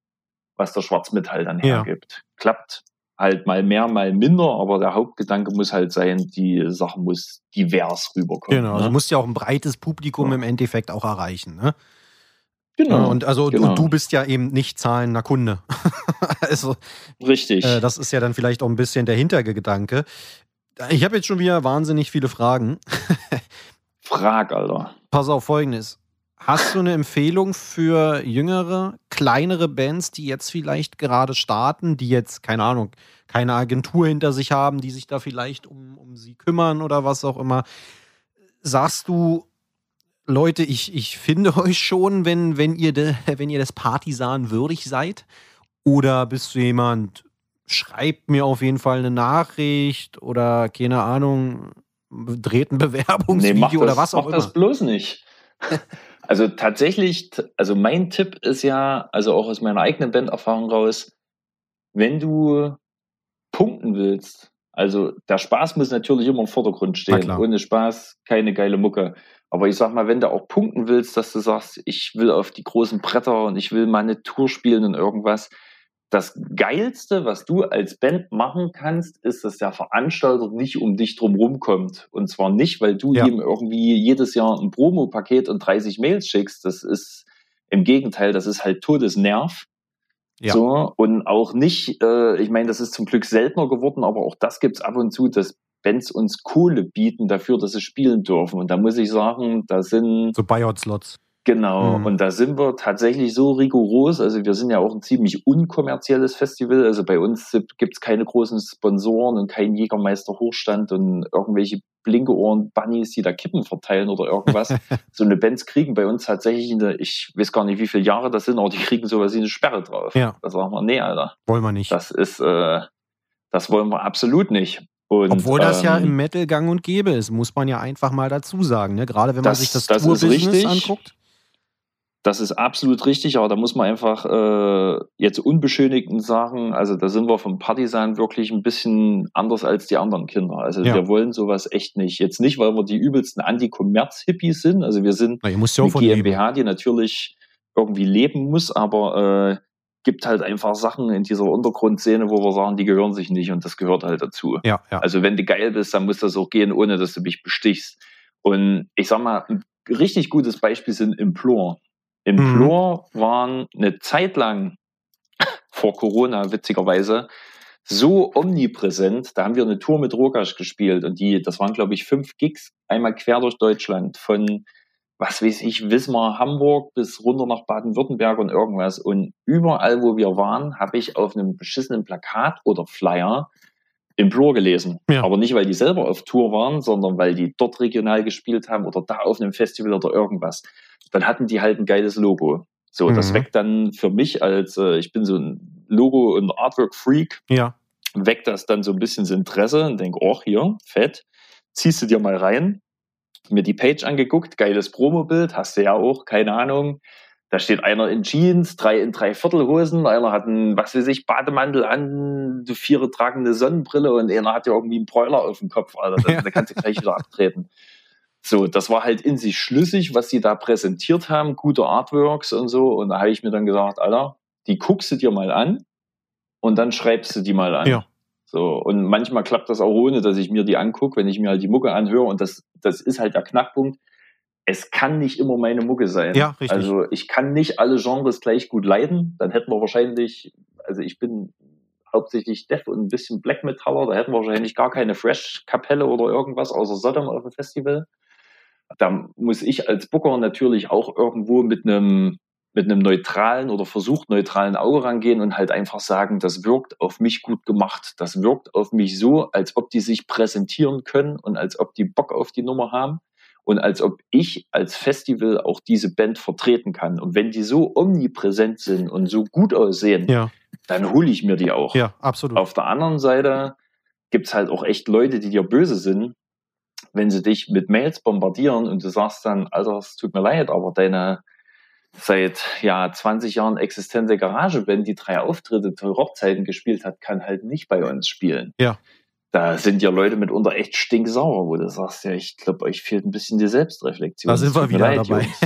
was der Schwarzmetall dann hergibt. Ja. Klappt halt mal mehr, mal minder, aber der Hauptgedanke muss halt sein, die Sache muss divers rüberkommen. Genau, ne? also du musst ja auch ein breites Publikum ja. im Endeffekt auch erreichen, ne? Genau. Und also genau. Und du bist ja eben nicht zahlender Kunde. also, Richtig. Äh, das ist ja dann vielleicht auch ein bisschen der Hintergedanke. Ich habe jetzt schon wieder wahnsinnig viele Fragen. Frag, Alter. Pass auf, folgendes. Hast du eine Empfehlung für jüngere, kleinere Bands, die jetzt vielleicht gerade starten, die jetzt, keine Ahnung, keine Agentur hinter sich haben, die sich da vielleicht um, um sie kümmern oder was auch immer? Sagst du, Leute, ich, ich finde euch schon, wenn, wenn, ihr de, wenn ihr des Partisan würdig seid? Oder bist du jemand, schreibt mir auf jeden Fall eine Nachricht oder keine Ahnung, dreht ein Bewerbungsvideo nee, oder was auch mach immer. das bloß nicht. also tatsächlich, also mein Tipp ist ja, also auch aus meiner eigenen Banderfahrung raus, wenn du punkten willst, also der Spaß muss natürlich immer im Vordergrund stehen. Ohne Spaß keine geile Mucke. Aber ich sag mal, wenn du auch punkten willst, dass du sagst, ich will auf die großen Bretter und ich will mal eine Tour spielen und irgendwas, das Geilste, was du als Band machen kannst, ist, dass der Veranstalter nicht um dich drum kommt. Und zwar nicht, weil du ja. ihm irgendwie jedes Jahr ein Promo-Paket und 30 Mails schickst. Das ist im Gegenteil, das ist halt Todesnerv. Ja. So, und auch nicht, äh, ich meine, das ist zum Glück seltener geworden, aber auch das gibt es ab und zu, dass Bands uns Kohle bieten dafür, dass sie spielen dürfen. Und da muss ich sagen, da sind. So Buyout-Slots. Genau, mhm. und da sind wir tatsächlich so rigoros. Also wir sind ja auch ein ziemlich unkommerzielles Festival. Also bei uns gibt es keine großen Sponsoren und keinen Jägermeister Hochstand und irgendwelche Blinkeohren-Bunnies, die da Kippen verteilen oder irgendwas. so eine Bands kriegen bei uns tatsächlich, eine, ich weiß gar nicht, wie viele Jahre das sind, aber die kriegen sowas wie eine Sperre drauf. Ja. Da sagen wir, nee, Alter. Wollen wir nicht. Das ist, äh, das wollen wir absolut nicht. Und, Obwohl das ähm, ja im Metal gang und gäbe ist, muss man ja einfach mal dazu sagen. Ne? Gerade wenn man das, sich das, das Tour-Business anguckt. Das ist absolut richtig, aber da muss man einfach äh, jetzt unbeschönigten sagen, also da sind wir vom Partisan wirklich ein bisschen anders als die anderen Kinder. Also ja. wir wollen sowas echt nicht. Jetzt nicht, weil wir die übelsten Anti-Kommerz-Hippies sind. Also wir sind Na, eine GmbH, leben. die natürlich irgendwie leben muss, aber äh, gibt halt einfach Sachen in dieser Untergrundszene, wo wir sagen, die gehören sich nicht und das gehört halt dazu. Ja, ja. Also wenn du geil bist, dann muss das auch gehen, ohne dass du mich bestichst. Und ich sag mal, ein richtig gutes Beispiel sind Implore. Im mhm. Waren eine Zeit lang vor Corona, witzigerweise, so omnipräsent. Da haben wir eine Tour mit Rogasch gespielt und die, das waren, glaube ich, fünf Gigs, einmal quer durch Deutschland, von was weiß ich, Wismar, Hamburg bis runter nach Baden-Württemberg und irgendwas. Und überall, wo wir waren, habe ich auf einem beschissenen Plakat oder Flyer Implore gelesen. Ja. Aber nicht, weil die selber auf Tour waren, sondern weil die dort regional gespielt haben oder da auf einem Festival oder irgendwas. Dann hatten die halt ein geiles Logo. So, das Mhm. weckt dann für mich als, äh, ich bin so ein Logo- und Artwork-Freak, Ja. weckt das dann so ein bisschen das Interesse und denke, oh, hier, fett, ziehst du dir mal rein, mir die Page angeguckt, geiles Promobild, hast du ja auch, keine Ahnung. Da steht einer in Jeans, drei in Dreiviertelhosen, einer hat einen, was weiß ich, Bademantel an, die viere tragen eine Sonnenbrille und einer hat ja irgendwie einen Bräuler auf dem Kopf, Alter. Da, Ja. da kannst du gleich wieder abtreten. So, das war halt in sich schlüssig, was sie da präsentiert haben, gute Artworks und so. Und da habe ich mir dann gesagt, Alter, die guckst du dir mal an und dann schreibst du die mal an. Ja. So, und manchmal klappt das auch ohne, dass ich mir die angucke, wenn ich mir halt die Mucke anhöre. Und das, das ist halt der Knackpunkt. Es kann nicht immer meine Mucke sein. Ja, richtig. Also ich kann nicht alle Genres gleich gut leiden. Dann hätten wir wahrscheinlich, also ich bin hauptsächlich Death und ein bisschen Black Metaller, da hätten wir wahrscheinlich gar keine Fresh-Kapelle oder irgendwas außer Sodom auf dem Festival. Da muss ich als Booker natürlich auch irgendwo mit einem mit einem neutralen oder versucht neutralen Auge rangehen und halt einfach sagen, das wirkt auf mich gut gemacht. Das wirkt auf mich so, als ob die sich präsentieren können und als ob die Bock auf die Nummer haben und als ob ich als Festival auch diese Band vertreten kann. Und wenn die so omnipräsent sind und so gut aussehen, Ja. dann hole ich mir die auch. Ja, absolut. Auf der anderen Seite gibt's halt auch echt Leute, die dir böse sind, wenn sie dich mit Mails bombardieren und du sagst dann, Alter, es tut mir leid, aber deine seit ja 20 Jahren existente Garageband, die drei Auftritte für Hochzeiten gespielt hat, kann halt nicht bei uns spielen. Ja. Da sind ja Leute mitunter echt stinksauer, wo du sagst, ja, ich glaube, euch fehlt ein bisschen die Selbstreflexion. Da sind wir wieder dabei. Jungs.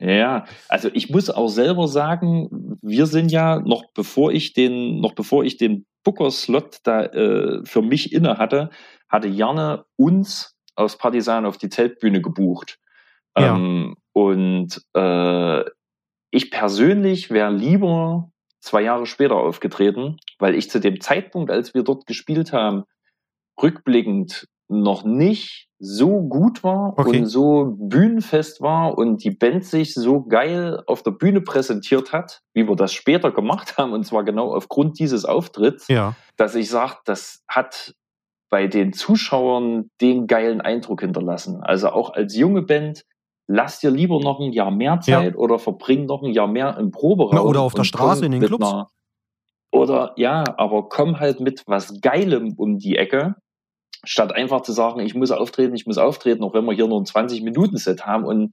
Ja, also ich muss auch selber sagen, wir sind ja noch bevor ich den, noch bevor ich den Booker-Slot da äh, für mich inne hatte, hatte Janne uns aus Partisan auf die Zeltbühne gebucht. Ja. Ähm, und äh, ich persönlich wäre lieber zwei Jahre später aufgetreten, weil ich zu dem Zeitpunkt, als wir dort gespielt haben, rückblickend noch nicht so gut war Okay. und so bühnenfest war und die Band sich so geil auf der Bühne präsentiert hat, wie wir das später gemacht haben, und zwar genau aufgrund dieses Auftritts, Ja. dass ich sage, das hat bei den Zuschauern den geilen Eindruck hinterlassen. Also auch als junge Band, lass dir lieber noch ein Jahr mehr Zeit oder verbring noch ein Jahr mehr im Proberaum. Na, oder auf der Straße in den Clubs. einer- Oder ja, aber komm halt mit was Geilem um die Ecke, statt einfach zu sagen, ich muss auftreten, ich muss auftreten, auch wenn wir hier nur ein 20-Minuten-Set haben und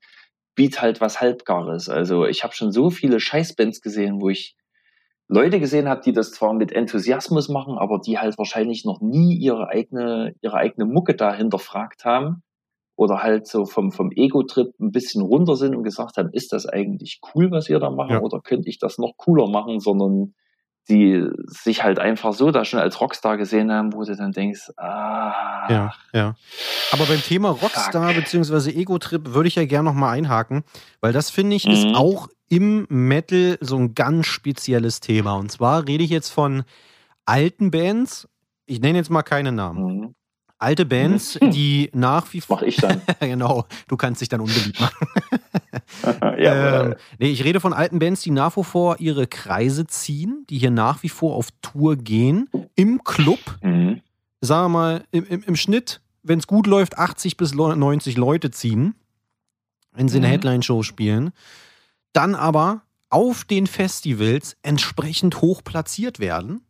biet halt was Halbgares. Also ich habe schon so viele Scheißbands gesehen, wo ich Leute gesehen habe, die das zwar mit Enthusiasmus machen, aber die halt wahrscheinlich noch nie ihre eigene, ihre eigene Mucke da hinterfragt haben oder halt so vom, vom Ego-Trip ein bisschen runter sind und gesagt haben, ist das eigentlich cool, was wir da machen Ja. oder könnte ich das noch cooler machen, sondern die sich halt einfach so da schon als Rockstar gesehen haben, wo du dann denkst, ah, Ja, ja. Aber beim Thema Rockstar Fuck. bzw. Ego-Trip würde ich ja gerne nochmal einhaken, weil das finde ich ist Mhm. auch im Metal so ein ganz spezielles Thema. Und zwar rede ich jetzt von alten Bands, ich nenne jetzt mal keine Namen. mhm, Alte Bands, Mhm. die nach wie das mache ich dann. genau, du kannst dich dann unbeliebt machen. ja, ähm, nee, ich rede von alten Bands, die nach wie vor ihre Kreise ziehen, die hier nach wie vor auf Tour gehen, im Club, mhm, sagen wir mal, im, im, im Schnitt, wenn es gut läuft, 80 bis 90 Leute ziehen, wenn sie eine Mhm. Headline-Show spielen, dann aber auf den Festivals entsprechend hoch platziert werden.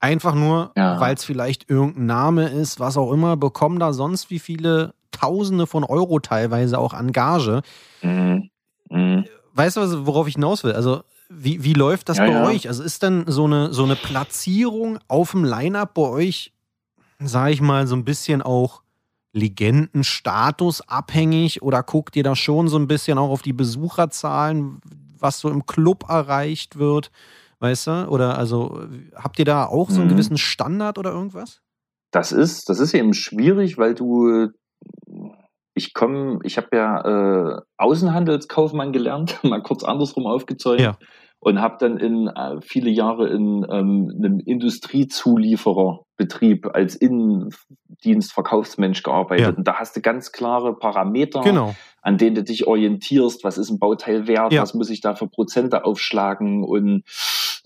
Einfach nur, Ja. weil es vielleicht irgendein Name ist, was auch immer, bekommen da sonst wie viele Tausende von Euro teilweise auch an Gage. mhm, mhm. Weißt du, worauf ich hinaus will? Also, wie, wie läuft das Ja, bei ja. euch? Also, ist dann so eine, so eine Platzierung auf dem Line-Up bei euch, sage ich mal, so ein bisschen auch Legendenstatus abhängig oder guckt ihr da schon so ein bisschen auch auf die Besucherzahlen, was so im Club erreicht wird? Weißt du? Oder also habt ihr da auch so einen Mhm. gewissen Standard oder irgendwas? Das ist, das ist eben schwierig, weil du, ich komme, ich habe ja äh, Außenhandelskaufmann gelernt, mal kurz andersrum aufgezeugt. Ja. Und habe dann in äh, viele Jahre in ähm, einem Industriezuliefererbetrieb als Innendienstverkaufsmensch gearbeitet. Ja. Und da hast du ganz klare Parameter, Genau. an denen du dich orientierst. Was ist ein Bauteil wert? Ja. Was muss ich da für Prozente aufschlagen? Und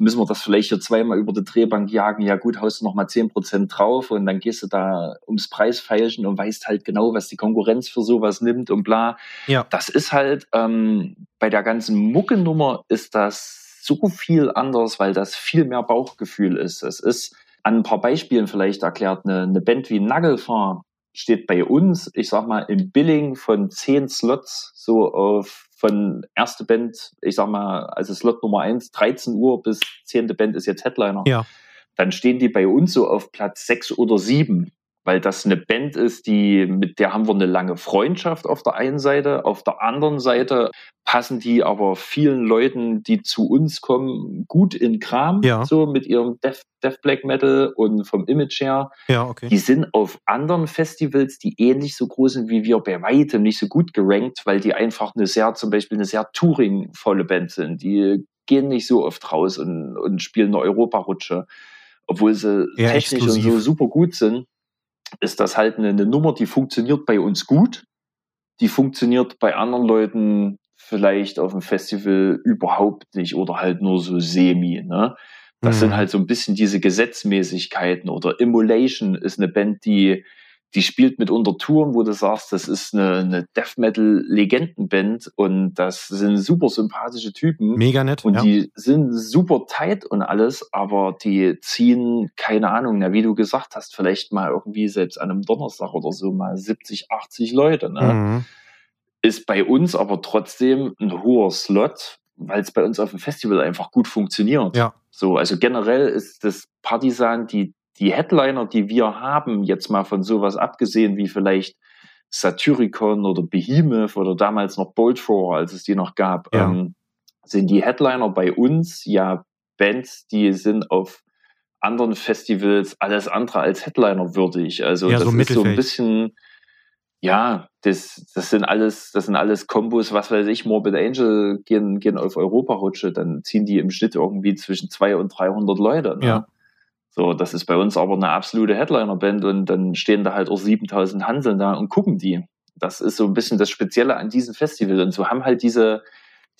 müssen wir das vielleicht hier zweimal über die Drehbank jagen, ja gut, haust du nochmal 10% drauf und dann gehst du da ums Preisfeilchen und weißt halt genau, was die Konkurrenz für sowas nimmt und bla. Ja. Das ist halt, ähm, bei der ganzen Muckenummer ist das so viel anders, weil das viel mehr Bauchgefühl ist. Es ist an ein paar Beispielen vielleicht erklärt, eine, eine Band wie Nagelfahr steht bei uns, ich sag mal, im Billing von zehn Slots, so auf von erste Band, ich sag mal, also Slot Nummer eins, 13 Uhr bis zehnte Band ist jetzt Headliner. Ja. Dann stehen die bei uns so auf Platz sechs oder sieben weil das eine Band ist, die, mit der haben wir eine lange Freundschaft auf der einen Seite. Auf der anderen Seite passen die aber vielen Leuten, die zu uns kommen, gut in Kram, Ja. so mit ihrem Death, Death Black Metal und vom Image her. Ja, okay. Die sind auf anderen Festivals, die ähnlich so groß sind wie wir, bei weitem nicht so gut gerankt, weil die einfach eine sehr, zum Beispiel eine sehr Touring-volle Band sind. Die gehen nicht so oft raus und, und spielen eine Europarutsche. Obwohl sie Eher technisch und exklusiv. so super gut sind, ist das halt eine, eine Nummer, die funktioniert bei uns gut. Die funktioniert bei anderen Leuten vielleicht auf dem Festival überhaupt nicht oder halt nur so semi. Ne? Das Mhm. sind halt so ein bisschen diese Gesetzmäßigkeiten oder Immolation ist eine Band, die, die spielt mit unter Touren, wo du sagst, das ist eine, eine Death Metal Legendenband und das sind super sympathische Typen. Mega nett. Und ja. die sind super tight und alles, aber die ziehen, keine Ahnung, na, wie du gesagt hast, vielleicht mal irgendwie selbst an einem Donnerstag oder so mal 70, 80 Leute. Ne? Mhm. Ist bei uns aber trotzdem ein hoher Slot, weil es bei uns auf dem Festival einfach gut funktioniert. Ja. So, also generell ist das Partisan, die, die Headliner, die wir haben, jetzt mal von sowas abgesehen, wie vielleicht Satyricon oder Behemoth oder damals noch Bolt Thrower, als es die noch gab, Ja. ähm, sind die Headliner bei uns ja Bands, die sind auf anderen Festivals alles andere als Headliner würdig. Also Ja, das so ist so ein bisschen, ja, das, das sind alles, das sind alles Kombos, was weiß ich, Morbid Angel gehen, gehen auf Europarutsche, dann ziehen die im Schnitt irgendwie zwischen 200 und 300 Leute. Ne? Ja. So, das ist bei uns aber eine absolute Headliner-Band und dann stehen da halt auch 7000 Hanseln da und gucken die. Das ist so ein bisschen das Spezielle an diesem Festival. Und so haben halt diese,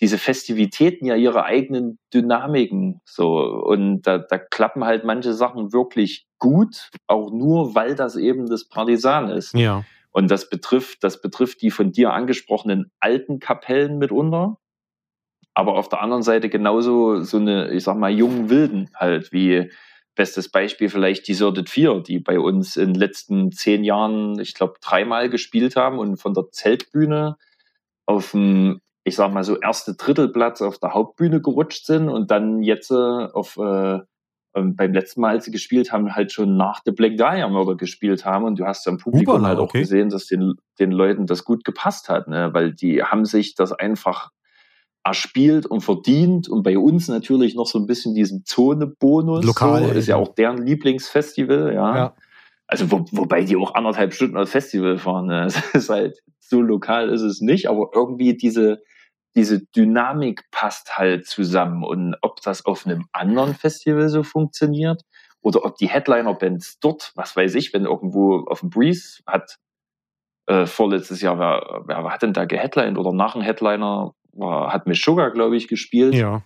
diese Festivitäten ja ihre eigenen Dynamiken. So, und da, da klappen halt manche Sachen wirklich gut, auch nur, weil das eben das Partisan ist. Ja. Und das betrifft, das betrifft die von dir angesprochenen alten Kapellen mitunter. Aber auf der anderen Seite genauso so eine, ich sag mal, jungen Wilden halt, wie bestes Beispiel vielleicht die Sordid 4, die bei uns in den letzten zehn Jahren, ich glaube, dreimal gespielt haben und von der Zeltbühne auf dem, ich sag mal so, erste Drittelplatz auf der Hauptbühne gerutscht sind und dann jetzt äh, auf äh, beim letzten Mal, als sie gespielt haben, halt schon nach The Black Dahlia Murder gespielt haben. Und du hast ja im Publikum Hupala, halt auch okay. gesehen, dass den, den Leuten das gut gepasst hat, ne? weil die haben sich das einfach erspielt und verdient und bei uns natürlich noch so ein bisschen diesen Zone-Bonus. Lokal, so, ist ja auch deren Lieblingsfestival, ja. Ja. Also wo, wobei die auch anderthalb Stunden aufs Festival fahren. Ne? Es ist halt so lokal ist es nicht, aber irgendwie diese diese Dynamik passt halt zusammen und ob das auf einem anderen Festival so funktioniert oder ob die Headliner-Bands dort, was weiß ich, wenn irgendwo auf dem Breeze hat äh, vorletztes Jahr, wer, wer hat denn da geheadlined oder nach dem Headliner hat mit Sugar, glaube ich, gespielt. Ja.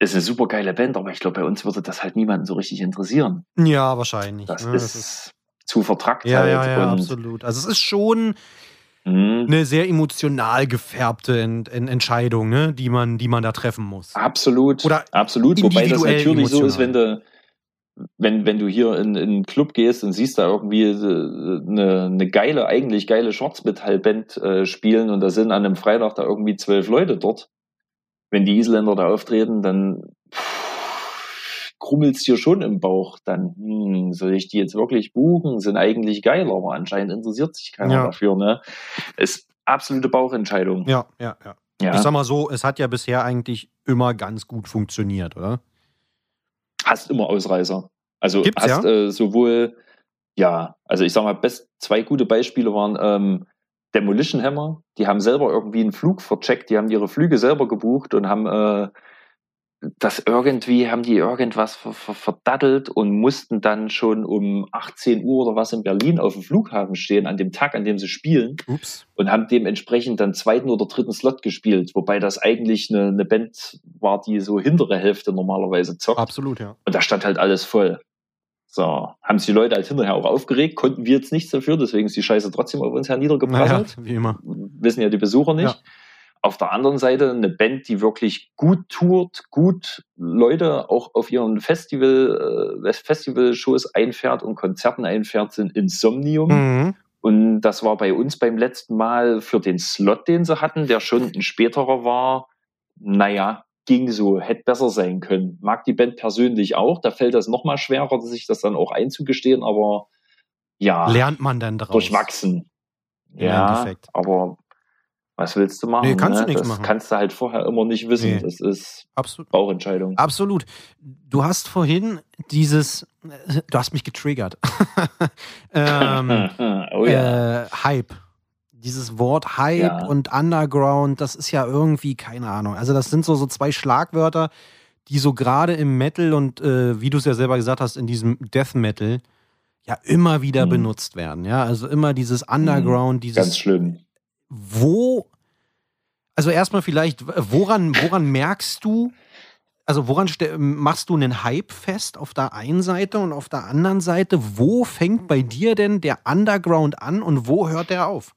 Ist eine super geile Band, aber ich glaube, bei uns würde das halt niemanden so richtig interessieren. Ja, wahrscheinlich. Das, ne? ist, zu vertrackt ja, halt. ja, ja, absolut. Also es ist schon mh, eine sehr emotional gefärbte Ent Ent Entscheidung, ne, die man, die man da treffen muss. Absolut. Oder absolut. Wobei das natürlich so ist, wenn emotional. du, wenn, wenn du hier in, in einen Club gehst und siehst da irgendwie äh, eine, eine geile, eigentlich geile Schwarzmetallband äh, spielen und da sind an einem Freitag da irgendwie zwölf Leute dort. Wenn die Isländer da auftreten, dann krummelt's dir schon im Bauch. Dann, hm, soll ich die jetzt wirklich buchen? Sind eigentlich geil, aber anscheinend interessiert sich keiner Ja. dafür. Ne? Ist absolute Bauchentscheidung. Ja, ja, ja. Ja. Ich sag mal so, es hat ja bisher eigentlich immer ganz gut funktioniert, oder? Hast immer Ausreißer. Also Gibt's, hast äh, sowohl, ja, also ich sag mal, best, zwei gute Beispiele waren ähm, Demolition Hammer, die haben selber irgendwie einen Flug vercheckt, die haben ihre Flüge selber gebucht und haben äh, das irgendwie, haben die irgendwas verdattelt und mussten dann schon um 18 Uhr oder was in Berlin auf dem Flughafen stehen, an dem Tag, an dem sie spielen. Ups. Und haben dementsprechend dann zweiten oder dritten Slot gespielt, wobei das eigentlich eine, eine Band war, die so hintere Hälfte normalerweise zockt. Absolut, ja. Und da stand halt alles voll. So, haben sich die Leute halt hinterher auch aufgeregt, konnten wir jetzt nichts dafür, deswegen ist die Scheiße trotzdem auf uns herniedergeprasselt. Naja, wie immer. Wissen ja die Besucher nicht. Ja. Auf der anderen Seite eine Band, die wirklich gut tourt, gut Leute auch auf ihren Festival, äh, Festival-Shows einfährt und Konzerten einfährt, sind Insomnium. Mhm. Und das war bei uns beim letzten Mal für den Slot, den sie hatten, der schon ein späterer war. Naja, ging so, hätte besser sein können. Mag die Band persönlich auch, da fällt das nochmal schwerer, sich das dann auch einzugestehen, aber ja, Lernt man dann daraus? durchwachsen. Ja, aber was willst du machen? Nee, kannst du ne? nichts das machen. kannst du halt vorher immer nicht wissen. Nee. Das ist Absolut. Bauchentscheidung. Absolut. Du hast vorhin dieses, du hast mich getriggert. ähm, oh ja. äh, Hype. Dieses Wort Hype Ja. und Underground, das ist ja irgendwie, keine Ahnung. Also, das sind so, so zwei Schlagwörter, die so gerade im Metal und äh, wie du es ja selber gesagt hast, in diesem Death Metal ja immer wieder Mhm. benutzt werden. Ja, also immer dieses Underground, dieses Ganz schlimm. Wo, also erstmal vielleicht, woran, woran merkst du, also woran machst du einen Hype fest auf der einen Seite und auf der anderen Seite, wo fängt bei dir denn der Underground an und wo hört der auf?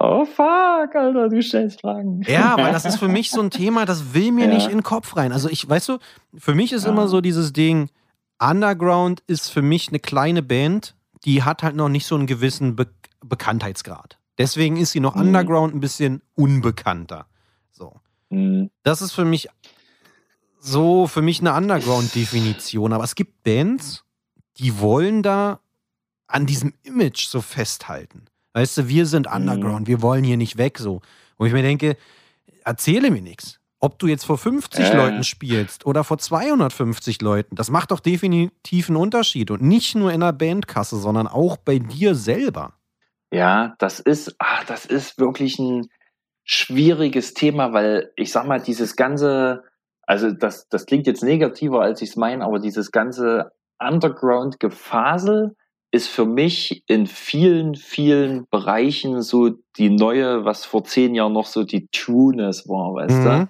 Oh fuck, Alter, du stellst Fragen. Ja, weil das ist für mich so ein Thema, das will mir Ja. nicht in den Kopf rein. Also ich, weißt du, für mich ist Ja. immer so dieses Ding, Underground ist für mich eine kleine Band, die hat halt noch nicht so einen gewissen Be Bekanntheitsgrad. Deswegen ist sie noch Mhm. Underground ein bisschen unbekannter. So. Hm, Das ist für mich so für mich eine Underground-Definition. Aber es gibt Bands, die wollen da an diesem Image so festhalten. Weißt du, wir sind Underground, wir wollen hier nicht weg so. Wo ich mir denke, erzähle mir nichts. Ob du jetzt vor 50 Äh. Leuten spielst oder vor 250 Leuten, das macht doch definitiv einen Unterschied. Und nicht nur in der Bandkasse, sondern auch bei dir selber. Ja, das ist, ach, das ist wirklich ein schwieriges Thema, weil ich sag mal, dieses ganze, also das, das klingt jetzt negativer, als ich es meine, aber dieses ganze Underground-Gefasel ist für mich in vielen, vielen Bereichen so die neue, was vor zehn Jahren noch so die Trueness war, weißt du?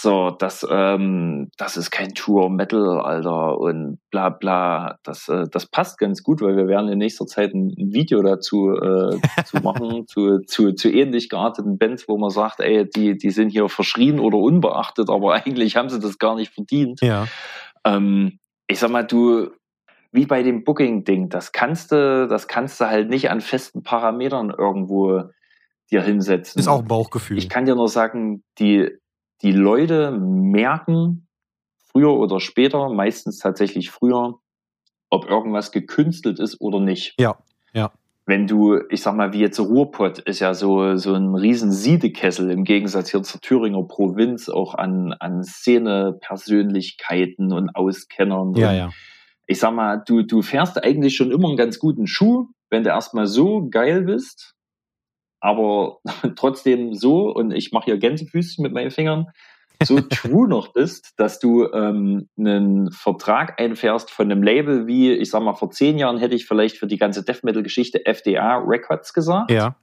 So, das, ähm, das ist kein True Metal, Alter, und bla bla. Das, äh, das passt ganz gut, weil wir werden in nächster Zeit ein, ein Video dazu äh, zu machen, zu, zu, zu ähnlich gearteten Bands, wo man sagt, ey, die, die sind hier verschrien oder unbeachtet, aber eigentlich haben sie das gar nicht verdient. Ja. Ähm, ich sag mal, du, wie bei dem Booking-Ding, das kannst du, das kannst du halt nicht an festen Parametern irgendwo dir hinsetzen. Ist auch ein Bauchgefühl. Ich kann dir nur sagen, die, die Leute merken früher oder später, meistens tatsächlich früher, ob irgendwas gekünstelt ist oder nicht. Ja, ja. Wenn du, ich sag mal, wie jetzt Ruhrpott ist ja so, so ein riesen Siedekessel im Gegensatz hier zur Thüringer Provinz, auch an, an Szene-Persönlichkeiten und Auskennern. ja, und ja. ich sag mal, du, du fährst eigentlich schon immer einen ganz guten Schuh, wenn du erstmal so geil bist, aber trotzdem so, und ich mache hier Gänsefüßchen mit meinen Fingern, so true noch bist, dass du ähm, einen Vertrag einfährst von einem Label wie, ich sag mal, vor zehn Jahren hätte ich vielleicht für die ganze Death Metal-Geschichte FDA Records gesagt. Ja.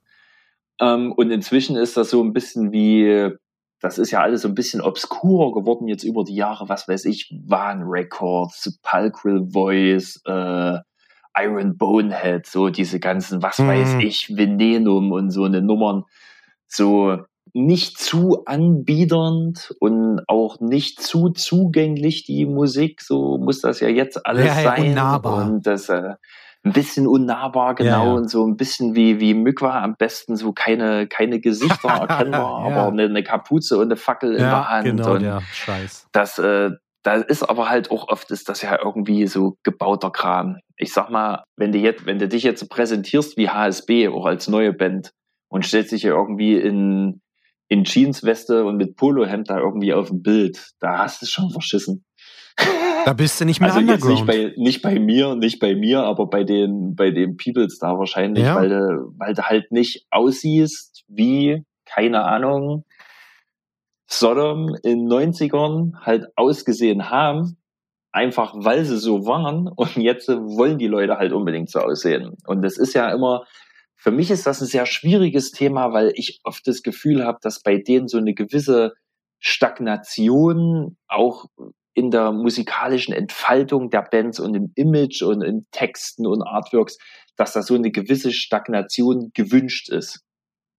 Ähm, und inzwischen ist das so ein bisschen wie, das ist ja alles so ein bisschen obskurer geworden jetzt über die Jahre, was weiß ich, Van Records, Sepulchral Voice, äh, Iron Bonehead, so diese ganzen, was Mhm. weiß ich, Venenum und so eine Nummern, so nicht zu anbiedernd und auch nicht zu zugänglich, die Musik, so muss das ja jetzt alles Ja, ja, sein. unnahbar. Und das äh, ein bisschen unnahbar, genau, Ja, und so ein bisschen wie, wie Mykwa am besten, so keine, keine Gesichter erkennbar, aber eine, eine Kapuze und eine Fackel in der Hand. genau, und Scheiß. das, äh, da ist aber halt auch oft ist das ja irgendwie so gebauter Kram. Ich sag mal, wenn du jetzt, wenn du dich jetzt präsentierst wie HSB, auch als neue Band und stellst dich ja irgendwie in, in Jeansweste und mit Polohemd da irgendwie auf dem Bild, da hast du es schon verschissen. Da bist du nicht mehr Also jetzt nicht Underground. bei, nicht bei mir, nicht bei mir, aber bei den, bei den Peoples da wahrscheinlich, Ja. weil du, weil du halt nicht aussiehst wie, keine Ahnung, Sodom in 90ern halt ausgesehen haben, einfach weil sie so waren und jetzt wollen die Leute halt unbedingt so aussehen. Und das ist ja immer, für mich ist das ein sehr schwieriges Thema, weil ich oft das Gefühl habe, dass bei denen so eine gewisse Stagnation auch in der musikalischen Entfaltung der Bands und im Image und in Texten und Artworks, dass da so eine gewisse Stagnation gewünscht ist.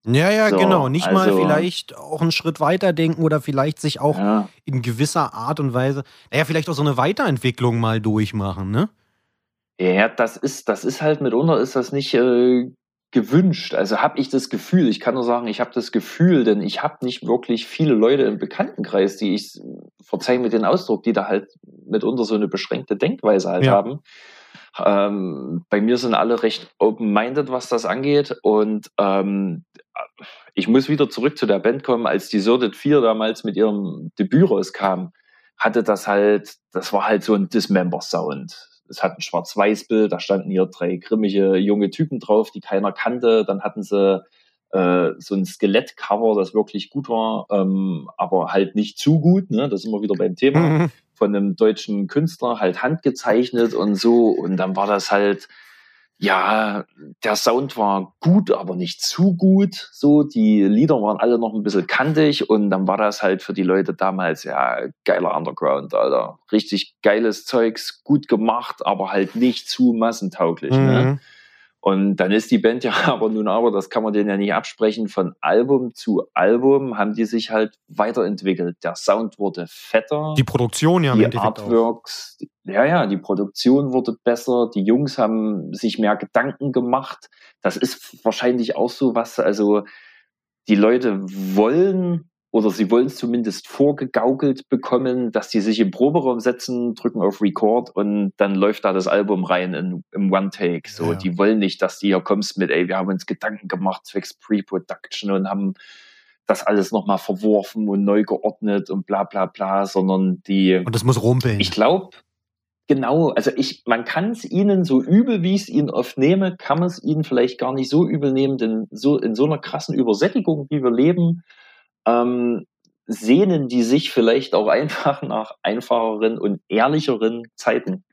Ja, ja, So, genau. Nicht mal also- vielleicht auch einen Schritt weiter denken oder vielleicht sich auch Ja, in gewisser Art und Weise, naja, vielleicht auch so eine Weiterentwicklung mal durchmachen, ne? ja das ist, das ist halt mitunter ist das nicht äh, gewünscht. Also habe ich das Gefühl, ich kann nur sagen, ich habe das Gefühl, denn ich habe nicht wirklich viele Leute im Bekanntenkreis, die ich, verzeih mir den Ausdruck, die da halt mitunter so eine beschränkte Denkweise halt Ja. haben. Ähm, bei mir sind alle recht open-minded, was das angeht. Und ähm, ich muss wieder zurück zu der Band kommen, als die Sordid 4 damals mit ihrem Debüt rauskam, hatte das halt, das war halt so ein Dismember-Sound. Es hat ein Schwarz-Weiß-Bild, da standen hier drei grimmige junge Typen drauf, die keiner kannte. Dann hatten sie äh, so ein Skelett-Cover, das wirklich gut war, ähm, aber halt nicht zu gut. Ne? Das sind wir wieder beim Thema. von einem deutschen Künstler, halt handgezeichnet und so. Und dann war das halt, ja, der Sound war gut, aber nicht zu gut. So, die Lieder waren alle noch ein bisschen kantig und dann war das halt für die Leute damals, ja, geiler Underground, Alter. Richtig geiles Zeugs, gut gemacht, aber halt nicht zu massentauglich. Ne? Und dann ist die Band ja aber nun aber, das kann man denen ja nicht absprechen, von Album zu Album haben die sich halt weiterentwickelt. Der Sound wurde fetter Die Produktion ja die Endeffekt auch. Artworks, ja, ja, die Produktion wurde besser, die Jungs haben sich mehr Gedanken gemacht. Das ist wahrscheinlich auch so was, also die Leute wollen oder sie wollen es zumindest vorgegaukelt bekommen, dass die sich im Proberaum setzen, drücken auf Record und dann läuft da das Album rein in, im One-Take. So, Ja. die wollen nicht, dass die hier kommst mit, ey, wir haben uns Gedanken gemacht zwecks Pre-Production und haben das alles nochmal verworfen und neu geordnet und bla bla bla, sondern die, Und das muss rumpeln. ich glaube, genau, also ich, man kann es ihnen so übel, wie ich es ihnen oft nehme, kann man es ihnen vielleicht gar nicht so übel nehmen, denn so in so einer krassen Übersättigung, wie wir leben, ähm, sehnen die sich vielleicht auch einfach nach einfacheren und ehrlicheren Zeiten.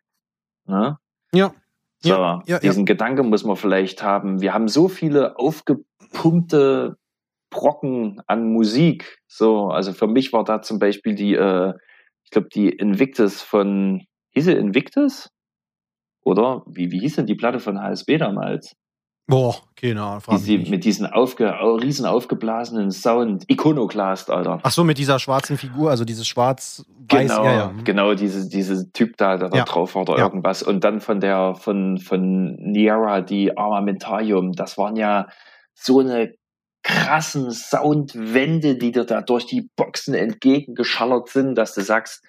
Ne? Ja. So, Ja, ja, diesen Gedanke muss man vielleicht haben. Wir haben so viele aufgepumpte Brocken an Musik. So, also für mich war da zum Beispiel die, äh, ich glaube, die Invictus von, hieß sie Invictus? Oder wie, wie hieß denn die Platte von HSB damals? Boah, keine Ahnung. Die sie mit diesen aufge, au- riesen aufgeblasenen Sound, Iconoclast, Alter. Ach so, mit dieser schwarzen Figur, also dieses schwarz-weiß. Genau, ja, ja. genau, diese, diese Typ da, der da Ja. drauf war oder irgendwas. Und dann von der, von, von Niera, die Armamentarium, das waren ja so eine krassen Soundwände, die dir da durch die Boxen entgegengeschallert sind, dass du sagst,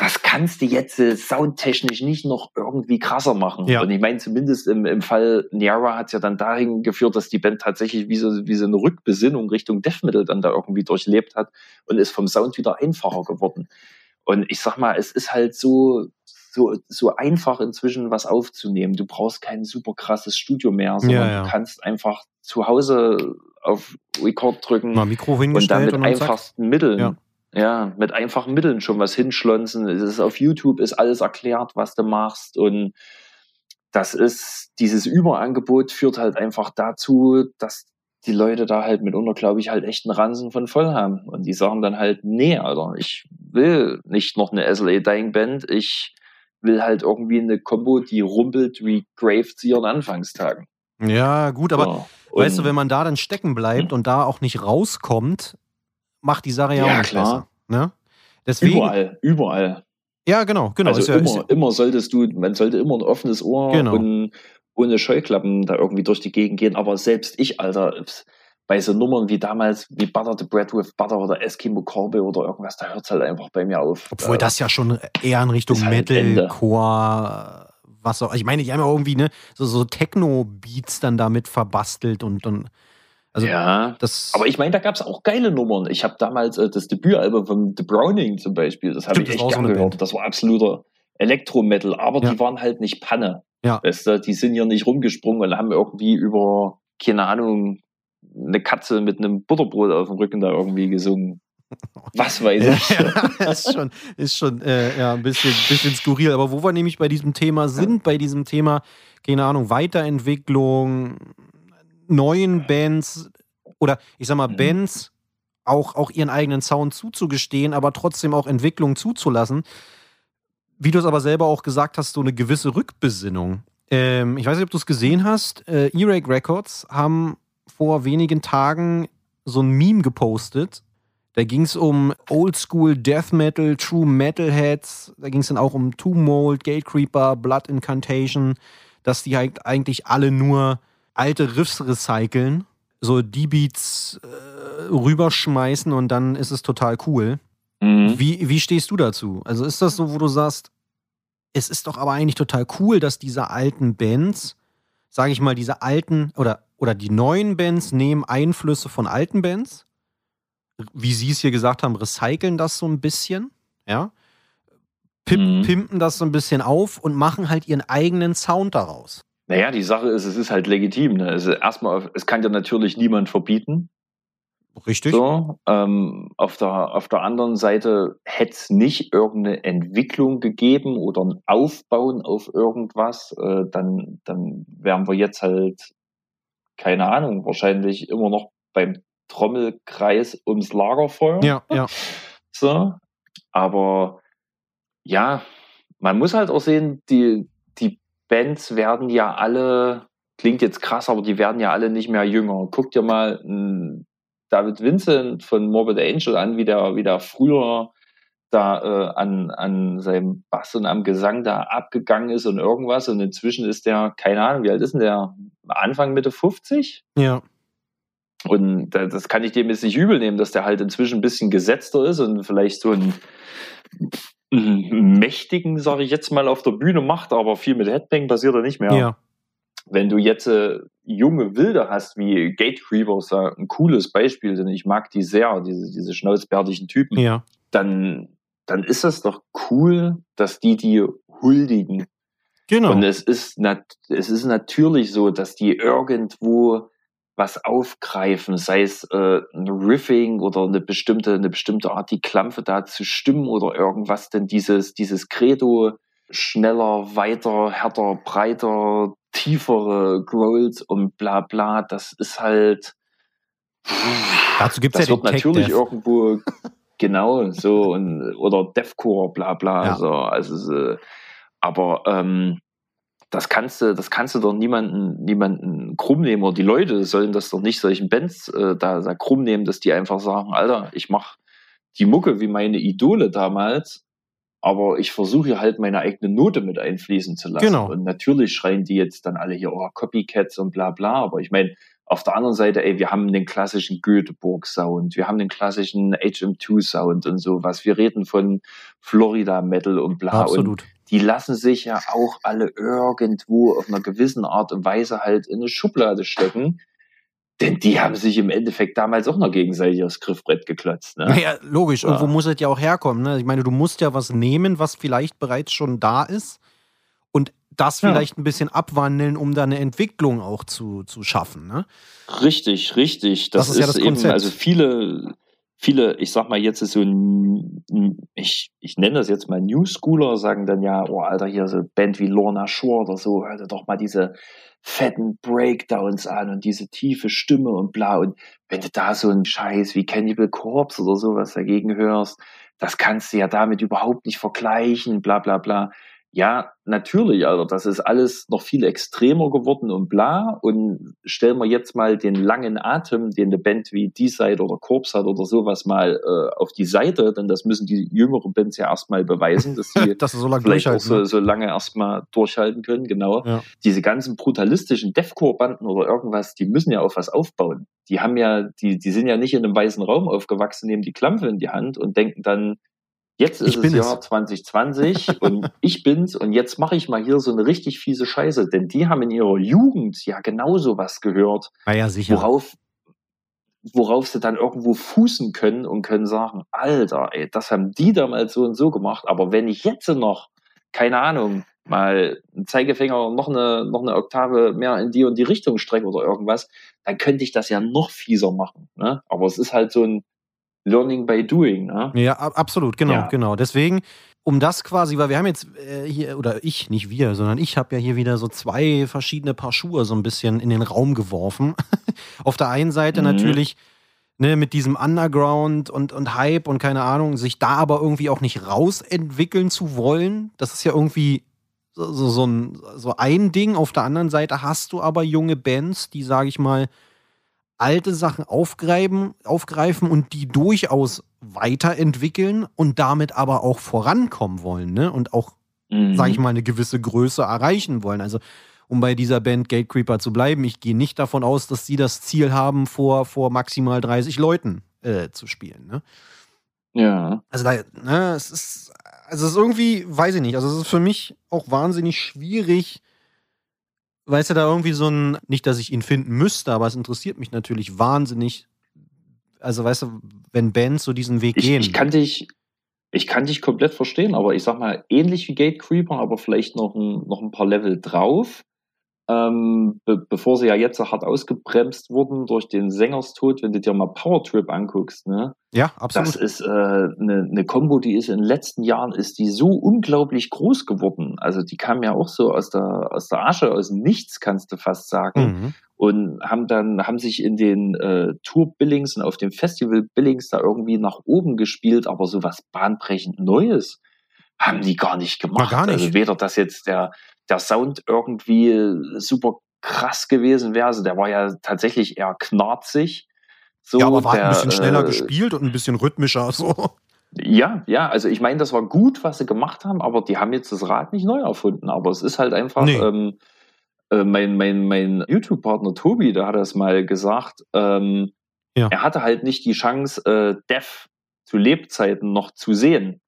das kannst du jetzt äh, soundtechnisch nicht noch irgendwie krasser machen. Ja. Und ich meine, zumindest im, im Fall Niara hat es ja dann dahin geführt, dass die Band tatsächlich wie so, wie so eine Rückbesinnung Richtung Death Metal dann da irgendwie durchlebt hat und ist vom Sound wieder einfacher geworden. Und ich sag mal, es ist halt so, so, so einfach inzwischen was aufzunehmen. Du brauchst kein super krasses Studio mehr, sondern Ja, ja. du kannst einfach zu Hause auf Record drücken Mal Mikro und mit und einfachsten Mitteln, Ja. ja. mit einfachen Mitteln schon was hinschlonzen. Es ist auf YouTube ist alles erklärt, was du machst und das ist dieses Überangebot führt halt einfach dazu, dass die Leute da halt mitunter, glaube ich, halt echt einen Ransen von voll haben. Und die sagen dann halt, nee, Alter, ich will nicht noch eine SLA Dying Band, ich will halt irgendwie eine Combo, die rumpelt wie Grave zu ihren Anfangstagen. Ja, gut, aber So. weißt du, wenn man da dann stecken bleibt und da auch nicht rauskommt, macht die Sache ja, Ja, auch nicht klar. besser. Ne? Deswegen, Überall, überall. ja, genau, genau. also ja, immer, immer solltest du, man sollte immer ein offenes Ohr Genau. und ohne Scheuklappen da irgendwie durch die Gegend gehen. Aber selbst ich, Alter, bei so Nummern wie damals, wie Butter the Bread with Butter oder Eskimo Korbe oder irgendwas, da hört es halt einfach bei mir auf. Obwohl Äh, das ja schon eher in Richtung halt. Metalcore, was auch. Ich meine, haben ja irgendwie ne, so, so Techno-Beats dann damit verbastelt und dann. Also ja. das. Aber ich meine, da gab es auch geile Nummern. Ich habe damals äh, das Debütalbum von The Browning zum Beispiel, das habe ich echt gern gehört. Das war absoluter Elektrometal, aber Ja. die waren halt nicht Panne. Ja. Weißt du, die sind hier nicht rumgesprungen und haben irgendwie über, keine Ahnung, eine Katze mit einem Butterbrot auf dem Rücken da irgendwie gesungen. Was weiß ich. ja, ist schon, ist schon äh, ja, ein bisschen, bisschen skurril. Aber wo wir nämlich bei diesem Thema sind, bei diesem Thema, keine Ahnung, Weiterentwicklung, neuen Bands oder ich sag mal, mhm. Bands auch, auch ihren eigenen Sound zuzugestehen, aber trotzdem auch Entwicklung zuzulassen. Wie du es aber selber auch gesagt hast, so eine gewisse Rückbesinnung. Ähm, ich weiß nicht, ob du es gesehen hast. Äh, E-Rake Records haben vor wenigen Tagen so ein Meme gepostet. Da ging es um Oldschool Death Metal, True Metalheads. Da ging es dann auch um Tomb Mold, Gatecreeper, Blood Incantation. Dass die halt eigentlich alle nur alte Riffs recyceln, so die Beats äh, rüberschmeißen und dann ist es total cool. Mhm. Wie, wie stehst du dazu? Also ist das so, wo du sagst, es ist doch aber eigentlich total cool, dass diese alten Bands, sage ich mal, diese alten oder, oder die neuen Bands nehmen Einflüsse von alten Bands, wie sie es hier gesagt haben, recyceln das so ein bisschen, ja, Pip, mhm. pimpen das so ein bisschen auf und machen halt ihren eigenen Sound daraus. Naja, die Sache ist, es ist halt legitim. Ne? Also erstmal, es kann ja natürlich niemand verbieten. Richtig. So, ähm, auf, der, auf der anderen Seite hätte es nicht irgendeine Entwicklung gegeben oder ein Aufbauen auf irgendwas, äh, dann, dann wären wir jetzt halt, keine Ahnung, wahrscheinlich immer noch beim Trommelkreis ums Lagerfeuer. Ja, ja. So, aber ja, man muss halt auch sehen, die, die Bands werden ja alle, klingt jetzt krass, aber die werden ja alle nicht mehr jünger. Guck dir mal David Vincent von Morbid Angel an, wie der, wie der früher da äh, an, an seinem Bass und am Gesang da abgegangen ist und irgendwas. Und inzwischen ist der, keine Ahnung, wie alt ist denn der? Anfang, Mitte 50? Ja. Und das kann ich dem jetzt nicht übel nehmen, dass der halt inzwischen ein bisschen gesetzter ist und vielleicht so einen mächtigen, sage ich jetzt mal, auf der Bühne macht, aber viel mit Headbang passiert er nicht mehr. Ja wenn du jetzt äh, junge Wilde hast, wie Gate Creepers, äh, ein cooles Beispiel, denn ich mag die sehr, diese, diese schnauzbärtigen Typen, ja. dann, dann ist es doch cool, dass die die huldigen. Genau. Und es ist, nat es ist natürlich so, dass die irgendwo was aufgreifen, sei es äh, ein Riffing oder eine bestimmte, eine bestimmte Art, die Klampfe da zu stimmen oder irgendwas, denn dieses, dieses Credo, schneller, weiter, härter, breiter, tiefere Growls und bla bla, das ist halt. Dazu gibt es ja wird natürlich irgendwo genau so und oder Deathcore, bla bla. Ja. So, also, aber ähm, das kannst du, das kannst du doch niemanden, niemanden krumm nehmen oder die Leute sollen das doch nicht solchen Bands äh, da, da krumm nehmen, dass die einfach sagen, Alter, ich mach die Mucke wie meine Idole damals aber ich versuche halt meine eigene Note mit einfließen zu lassen. Genau. Und natürlich schreien die jetzt dann alle hier, oh, Copycats und bla bla. Aber ich meine, auf der anderen Seite, ey, wir haben den klassischen Göteborg-Sound, wir haben den klassischen HM2-Sound und sowas. Wir reden von Florida-Metal und bla. Absolut. Und die lassen sich ja auch alle irgendwo auf einer gewissen Art und Weise halt in eine Schublade stecken. Denn die haben sich im Endeffekt damals auch noch gegenseitig aufs Griffbrett geklotzt. Ne? Naja, logisch. Ja. Irgendwo muss es ja auch herkommen. Ne? Ich meine, du musst ja was nehmen, was vielleicht bereits schon da ist und das vielleicht ja. ein bisschen abwandeln, um da eine Entwicklung auch zu, zu schaffen. Ne? Richtig, richtig. Das, das ist, ist, ja das eben, Konzept. also viele, viele, ich sag mal, jetzt ist so ein, ich, ich nenne das jetzt mal New Schooler, sagen dann ja, oh Alter, hier so Band wie Lorna Shore oder so, hör doch mal diese fetten Breakdowns an und diese tiefe Stimme und bla. Und wenn du da so einen Scheiß wie Cannibal Corpse oder sowas dagegen hörst, das kannst du ja damit überhaupt nicht vergleichen, bla bla bla. Ja, natürlich, also das ist alles noch viel extremer geworden und bla. Und stellen wir jetzt mal den langen Atem, den eine Band wie D-Side oder Corpse hat oder sowas mal äh, auf die Seite, denn das müssen die jüngeren Bands ja erstmal beweisen, dass sie dass so lange vielleicht auch so, ne? so lange erstmal durchhalten können, genau. Ja. Diese ganzen brutalistischen Deathcore-Banden oder irgendwas, die müssen ja auf was aufbauen. Die haben ja, die, die sind ja nicht in einem weißen Raum aufgewachsen, nehmen die Klampfe in die Hand und denken dann, Jetzt ist es Jahr es. 2020 und ich bin's und jetzt mache ich mal hier so eine richtig fiese Scheiße, denn die haben in ihrer Jugend ja genauso was gehört, ah ja, sicher. worauf worauf sie dann irgendwo fußen können und können sagen, Alter, ey, das haben die damals so und so gemacht, aber wenn ich jetzt noch, keine Ahnung, mal einen Zeigefinger noch eine, noch eine Oktave mehr in die und die Richtung strecke oder irgendwas, dann könnte ich das ja noch fieser machen. Ne? Aber es ist halt so ein, Learning by Doing. Ne? Ja, absolut, genau, ja. genau. Deswegen, um das quasi, weil wir haben jetzt äh, hier, oder ich, nicht wir, sondern ich habe ja hier wieder so zwei verschiedene Paar Schuhe so ein bisschen in den Raum geworfen. Auf der einen Seite mhm. natürlich ne, mit diesem Underground und, und Hype und keine Ahnung, sich da aber irgendwie auch nicht rausentwickeln zu wollen. Das ist ja irgendwie so, so, ein, so ein Ding. Auf der anderen Seite hast du aber junge Bands, die, sage ich mal, alte Sachen aufgreifen, aufgreifen und die durchaus weiterentwickeln und damit aber auch vorankommen wollen, ne? Und auch, mhm. sage ich mal, eine gewisse Größe erreichen wollen. Also, um bei dieser Band Gatecreeper zu bleiben, ich gehe nicht davon aus, dass sie das Ziel haben, vor, vor maximal 30 Leuten äh, zu spielen, ne? Ja. Also, da, ne, es ist, also es ist irgendwie, weiß ich nicht, also es ist für mich auch wahnsinnig schwierig, weißt du, da irgendwie so ein, nicht, dass ich ihn finden müsste, aber es interessiert mich natürlich wahnsinnig. Also, weißt du, wenn Bands so diesen Weg ich, gehen. Ich kann dich, ich kann dich komplett verstehen, aber ich sag mal, ähnlich wie Gate Creeper, aber vielleicht noch ein, noch ein paar Level drauf ähm, be bevor sie ja jetzt so hart ausgebremst wurden durch den Sängerstod, wenn du dir mal Power Trip anguckst, ne? Ja, absolut. Das ist eine äh, ne, ne Combo, die ist in den letzten Jahren ist die so unglaublich groß geworden. Also die kam ja auch so aus der aus der Asche, aus Nichts, kannst du fast sagen. Mhm. Und haben dann, haben sich in den äh, Tour-Billings und auf dem Festival-Billings da irgendwie nach oben gespielt, aber so was bahnbrechend Neues haben die gar nicht gemacht. Gar nicht. Also weder das jetzt der, der Sound irgendwie super krass gewesen wäre. Also der war ja tatsächlich eher knarzig. So, ja, aber war der, ein bisschen schneller äh, gespielt und ein bisschen rhythmischer. So. Ja, ja, also ich meine, das war gut, was sie gemacht haben, aber die haben jetzt das Rad nicht neu erfunden. Aber es ist halt einfach, nee. ähm, äh, mein, mein, mein YouTube-Partner Tobi, der hat das mal gesagt, ähm, ja. er hatte halt nicht die Chance, äh, Dev zu Lebzeiten noch zu sehen.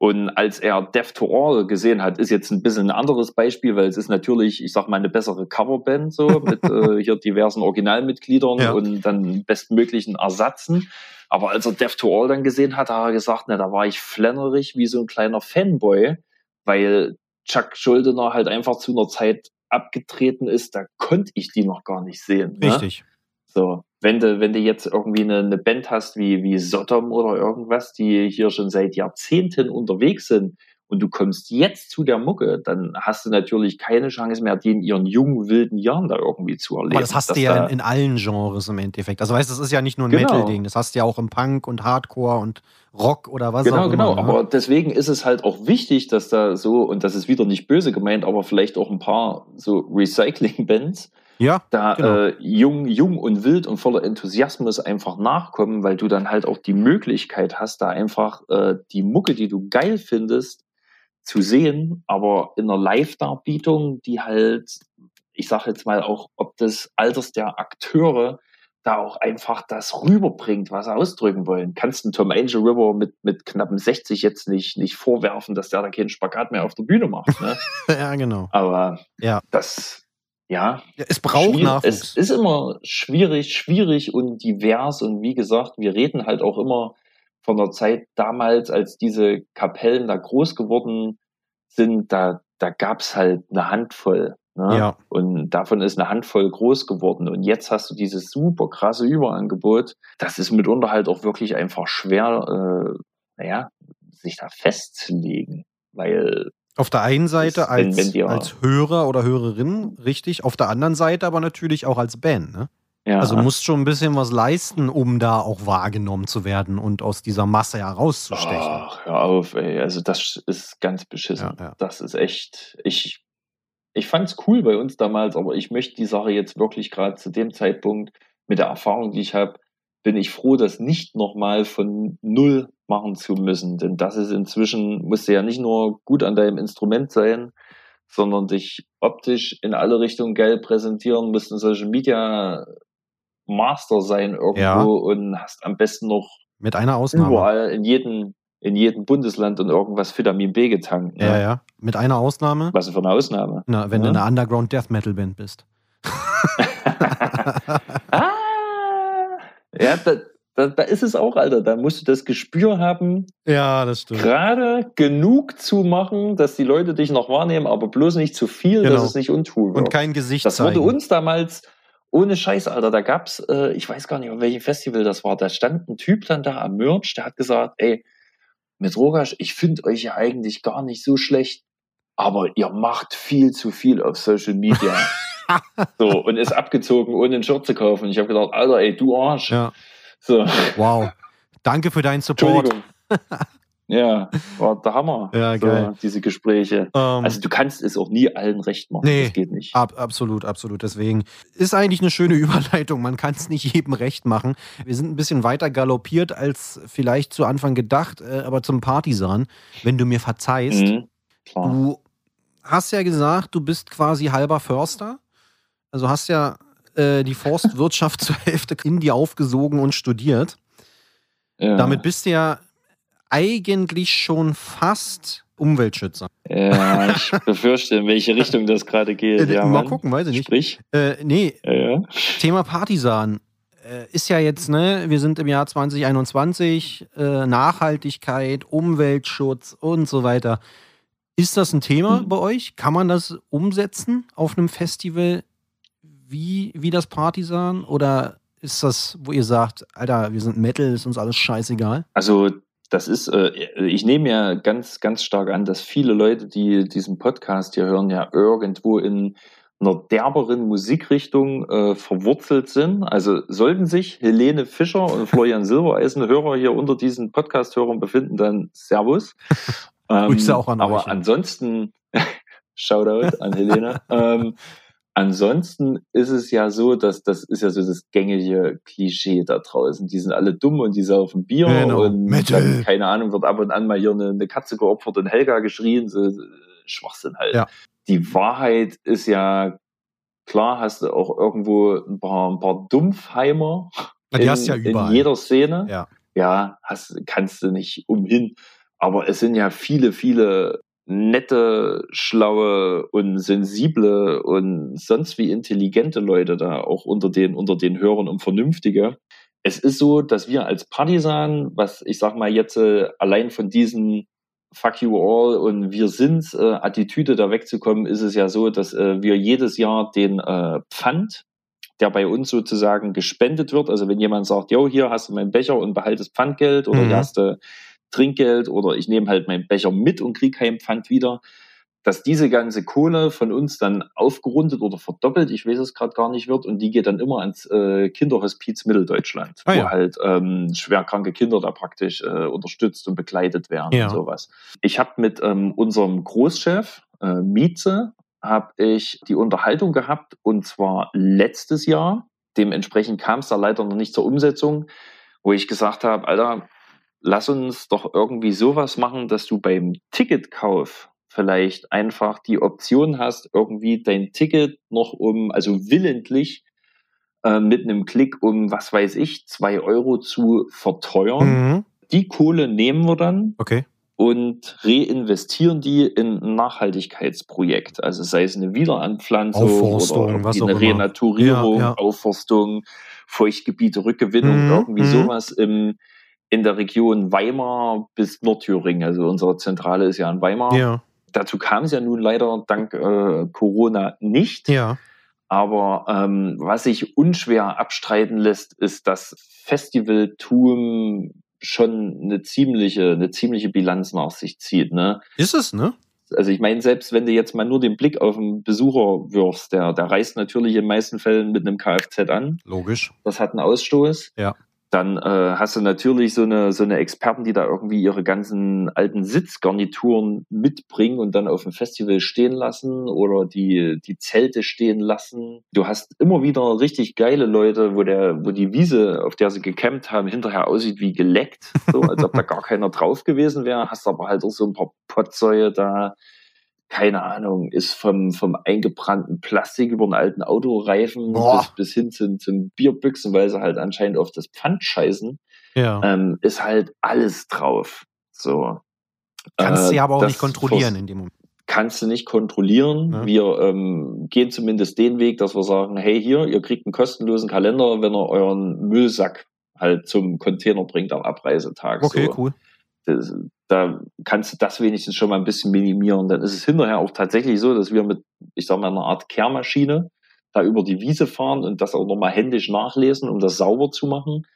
Und als er Death to All gesehen hat, ist jetzt ein bisschen ein anderes Beispiel, weil es ist natürlich, ich sag mal, eine bessere Coverband so mit äh, hier diversen Originalmitgliedern ja. und dann bestmöglichen Ersatzen. Aber als er Death to All dann gesehen hat, hat er gesagt, na, da war ich flennerig wie so ein kleiner Fanboy, weil Chuck Schuldiner halt einfach zu einer Zeit abgetreten ist, da konnte ich die noch gar nicht sehen. Ne? Richtig. So, wenn du, wenn du jetzt irgendwie eine, eine Band hast wie, wie Sodom oder irgendwas, die hier schon seit Jahrzehnten unterwegs sind und du kommst jetzt zu der Mucke, dann hast du natürlich keine Chance mehr, die in ihren jungen, wilden Jahren da irgendwie zu erleben. Aber das hast du ja in, in, allen Genres im Endeffekt. Also weißt du, das ist ja nicht nur ein genau. Metal-Ding, das hast du ja auch im Punk und Hardcore und Rock oder was genau, auch immer. Genau, genau. Aber deswegen ist es halt auch wichtig, dass da so, und das ist wieder nicht böse gemeint, aber vielleicht auch ein paar so Recycling-Bands, ja, da genau. äh, jung, jung und wild und voller Enthusiasmus einfach nachkommen, weil du dann halt auch die Möglichkeit hast, da einfach äh, die Mucke, die du geil findest, zu sehen, aber in einer Live-Darbietung, die halt, ich sag jetzt mal auch, ob des Alters der Akteure da auch einfach das rüberbringt, was sie ausdrücken wollen. Kannst du Tom Angel River mit, mit knappen 60 jetzt nicht, nicht vorwerfen, dass der da keinen Spagat mehr auf der Bühne macht. Ne? ja, genau. Aber ja. das, ja. Es braucht Nachwuchs. Es ist immer schwierig, schwierig und divers. Und wie gesagt, wir reden halt auch immer von der Zeit damals, als diese Kapellen da groß geworden sind, da, da gab's halt eine Handvoll. Ne? Ja. Und davon ist eine Handvoll groß geworden. Und jetzt hast du dieses super krasse Überangebot. Das ist mitunter halt auch wirklich einfach schwer, äh, naja, sich da festzulegen. Weil auf der einen Seite als, wenn, wenn als Hörer oder Hörerin, richtig. Auf der anderen Seite aber natürlich auch als Band, ne? Ja. Also musst schon ein bisschen was leisten, um da auch wahrgenommen zu werden und aus dieser Masse herauszustechen. Ach, hör auf, ey. Also das ist ganz beschissen. Ja, ja. Das ist echt. Ich, ich fand's cool bei uns damals, aber ich möchte die Sache jetzt wirklich gerade zu dem Zeitpunkt mit der Erfahrung, die ich habe, bin ich froh, das nicht nochmal von null machen zu müssen. Denn das ist inzwischen, musst du ja nicht nur gut an deinem Instrument sein, sondern dich optisch in alle Richtungen geil präsentieren, musst ein Social Media Master sein irgendwo ja. und hast am besten noch mit einer Ausnahme überall in jedem in jedem Bundesland und irgendwas Vitamin B getankt. Ne? Ja, ja. Mit einer Ausnahme. Was für eine Ausnahme? Na, wenn ja? du eine Underground Death Metal Band bist. ah, ja, da, da, da, ist es auch, Alter. Da musst du das Gespür haben. Ja, das stimmt. Gerade genug zu machen, dass die Leute dich noch wahrnehmen, aber bloß nicht zu viel, genau. dass es nicht untun wird. Und kein Gesicht Das zeigen. wurde uns damals, ohne Scheiß, Alter, da gab's, äh, ich weiß gar nicht, auf welchem Festival das war, da stand ein Typ dann da am Merch, der hat gesagt, ey, mit Rogasch, ich finde euch ja eigentlich gar nicht so schlecht, aber ihr macht viel zu viel auf Social Media. so, und ist abgezogen, ohne ein Shirt zu kaufen. Und ich habe gedacht, Alter, ey, du Arsch. Ja. So. Wow. Danke für deinen Support. Entschuldigung. ja, war der Hammer. Ja, so, geil. diese Gespräche. Ähm, Also du kannst es auch nie allen recht machen. Nee. Das geht nicht. Ab, absolut, absolut. Deswegen ist eigentlich eine schöne Überleitung. Man kann es nicht jedem recht machen. Wir sind ein bisschen weiter galoppiert als vielleicht zu Anfang gedacht, äh, aber zum Partisan, wenn du mir verzeihst. Mhm. Du hast ja gesagt, du bist quasi halber Förster. Also hast ja äh, die Forstwirtschaft zur Hälfte in dir aufgesogen und studiert. Ja. Damit bist du ja eigentlich schon fast Umweltschützer. Ja, ich befürchte, in welche Richtung das gerade geht. Äh, Ja, mal Mann. gucken, weiß ich nicht. Sprich. Äh, nee, Ja, ja. Thema Partisan äh, ist ja jetzt, ne, wir sind im Jahr 2021, äh, Nachhaltigkeit, Umweltschutz und so weiter. Ist das ein Thema Mhm. bei euch? Kann man das umsetzen auf einem Festival wie, wie das Partisan? Oder ist das, wo ihr sagt, Alter, wir sind Metal, ist uns alles scheißegal? Also das ist, äh, ich nehme ja ganz, ganz stark an, dass viele Leute, die diesen Podcast hier hören, ja irgendwo in einer derberen Musikrichtung äh, verwurzelt sind. Also sollten sich Helene Fischer und Florian Silbereisen Hörer hier unter diesen Podcast-Hörern befinden, dann Servus. Ähm, auch an aber ansonsten, Shoutout an Helene. ähm, ansonsten ist es ja so, dass das ist ja so das gängige Klischee da draußen. Die sind alle dumm und die saufen Bier Genau. und Metal. dann, keine Ahnung, wird ab und an mal hier eine, eine Katze geopfert und Helga geschrien, so Schwachsinn halt. Ja. Die Wahrheit ist ja, klar hast du auch irgendwo ein paar, ein paar Dumpfheimer Na, die hast du ja in jeder Szene. Ja. Ja, hast, kannst du nicht umhin. Aber es sind ja viele, viele nette, schlaue und sensible und sonst wie intelligente Leute da auch unter den, unter den Hörern und Vernünftige. Es ist so, dass wir als Partisan, was ich sag mal jetzt äh, allein von diesen Fuck you all und wir sind äh, Attitüde da wegzukommen, ist es ja so, dass äh, wir jedes Jahr den äh, Pfand, der bei uns sozusagen gespendet wird, also wenn jemand sagt, jo, hier hast du meinen Becher und behaltest Pfandgeld oder Mhm. hier hast du Trinkgeld oder ich nehme halt meinen Becher mit und krieg kein Pfand wieder, dass diese ganze Kohle von uns dann aufgerundet oder verdoppelt, ich weiß es gerade gar nicht wird, und die geht dann immer ans äh, Kinderhospiz Mitteldeutschland, Ah, wo ja. halt ähm, schwerkranke Kinder da praktisch äh, unterstützt und begleitet werden Ja. und sowas. Ich habe mit ähm, unserem Großchef äh, Mieze habe ich die Unterhaltung gehabt und zwar letztes Jahr. Dementsprechend kam es da leider noch nicht zur Umsetzung, wo ich gesagt habe, Alter, lass uns doch irgendwie sowas machen, dass du beim Ticketkauf vielleicht einfach die Option hast, irgendwie dein Ticket noch um, also willentlich äh, mit einem Klick um, was weiß ich, zwei Euro zu verteuern. Mhm. Die Kohle nehmen wir dann Okay. und reinvestieren die in ein Nachhaltigkeitsprojekt. Also sei es eine Wiederanpflanzung Aufforstung, oder eine. Renaturierung, Ja, ja. Aufforstung, Feuchtgebiete, Rückgewinnung, Mhm, irgendwie mhm. sowas im, in der Region Weimar bis Nordthüringen. Also unsere Zentrale ist ja in Weimar. Ja. Dazu kam es ja nun leider dank äh, Corona nicht. Ja. Aber ähm, was sich unschwer abstreiten lässt, ist, dass Festivaltum schon eine ziemliche, eine ziemliche Bilanz nach sich zieht. Ne? Ist es, ne? Also ich meine, selbst wenn du jetzt mal nur den Blick auf den Besucher wirfst, der, der reist natürlich in den meisten Fällen mit einem Kfz an. Logisch. Das hat einen Ausstoß. Ja. Dann äh, hast du natürlich so eine, so eine Experten, die da irgendwie ihre ganzen alten Sitzgarnituren mitbringen und dann auf dem Festival stehen lassen oder die, die Zelte stehen lassen. Du hast immer wieder richtig geile Leute, wo der, wo die Wiese, auf der sie gecampt haben, hinterher aussieht wie geleckt, so als ob da gar keiner drauf gewesen wäre. Hast aber halt auch so ein paar Potsäue da, keine Ahnung, ist vom, vom eingebrannten Plastik über einen alten Autoreifen bis, bis hin zum, zum Bierbüchsen, weil sie halt anscheinend auf das Pfand scheißen, Ja. ähm, ist halt alles drauf. So. Kannst Äh, du aber auch nicht kontrollieren in dem Moment. Kannst du nicht kontrollieren. Ja. Wir ähm, gehen zumindest den Weg, dass wir sagen, hey hier, ihr kriegt einen kostenlosen Kalender, wenn ihr euren Müllsack halt zum Container bringt am Abreisetag. Okay, so. cool. Da kannst du das wenigstens schon mal ein bisschen minimieren. Dann ist es hinterher auch tatsächlich so, dass wir mit, ich sag mal, einer Art Kehrmaschine da über die Wiese fahren und das auch nochmal händisch nachlesen, um das sauber zu machen.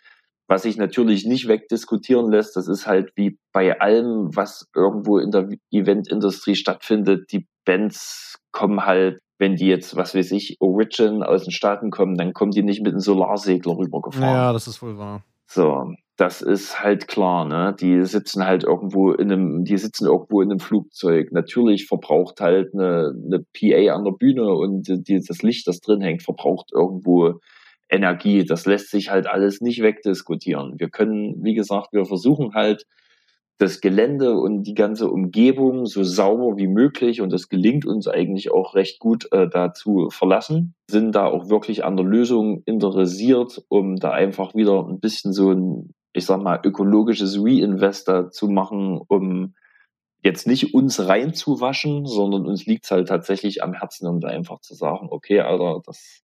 Was sich natürlich nicht wegdiskutieren lässt, das ist halt wie bei allem, was irgendwo in der Eventindustrie stattfindet. Die Bands kommen halt, wenn die jetzt, was weiß ich, Origin aus den Staaten kommen, dann kommen die nicht mit einem Solarsegler rübergefahren. Ja, das ist wohl wahr. So, das ist halt klar, ne? Die sitzen halt irgendwo in einem, die sitzen irgendwo in einem Flugzeug. Natürlich verbraucht halt eine, eine PA an der Bühne und die, das Licht, das drin hängt, verbraucht irgendwo Energie. Das lässt sich halt alles nicht wegdiskutieren. Wir können, wie gesagt, wir versuchen halt das Gelände und die ganze Umgebung so sauber wie möglich und das gelingt uns eigentlich auch recht gut äh, dazu verlassen, sind da auch wirklich an der Lösung interessiert, um da einfach wieder ein bisschen so ein, ich sag mal, ökologisches Reinvestor zu machen, um jetzt nicht uns reinzuwaschen, sondern uns liegt es halt tatsächlich am Herzen, um da einfach zu sagen, okay, Alter, das,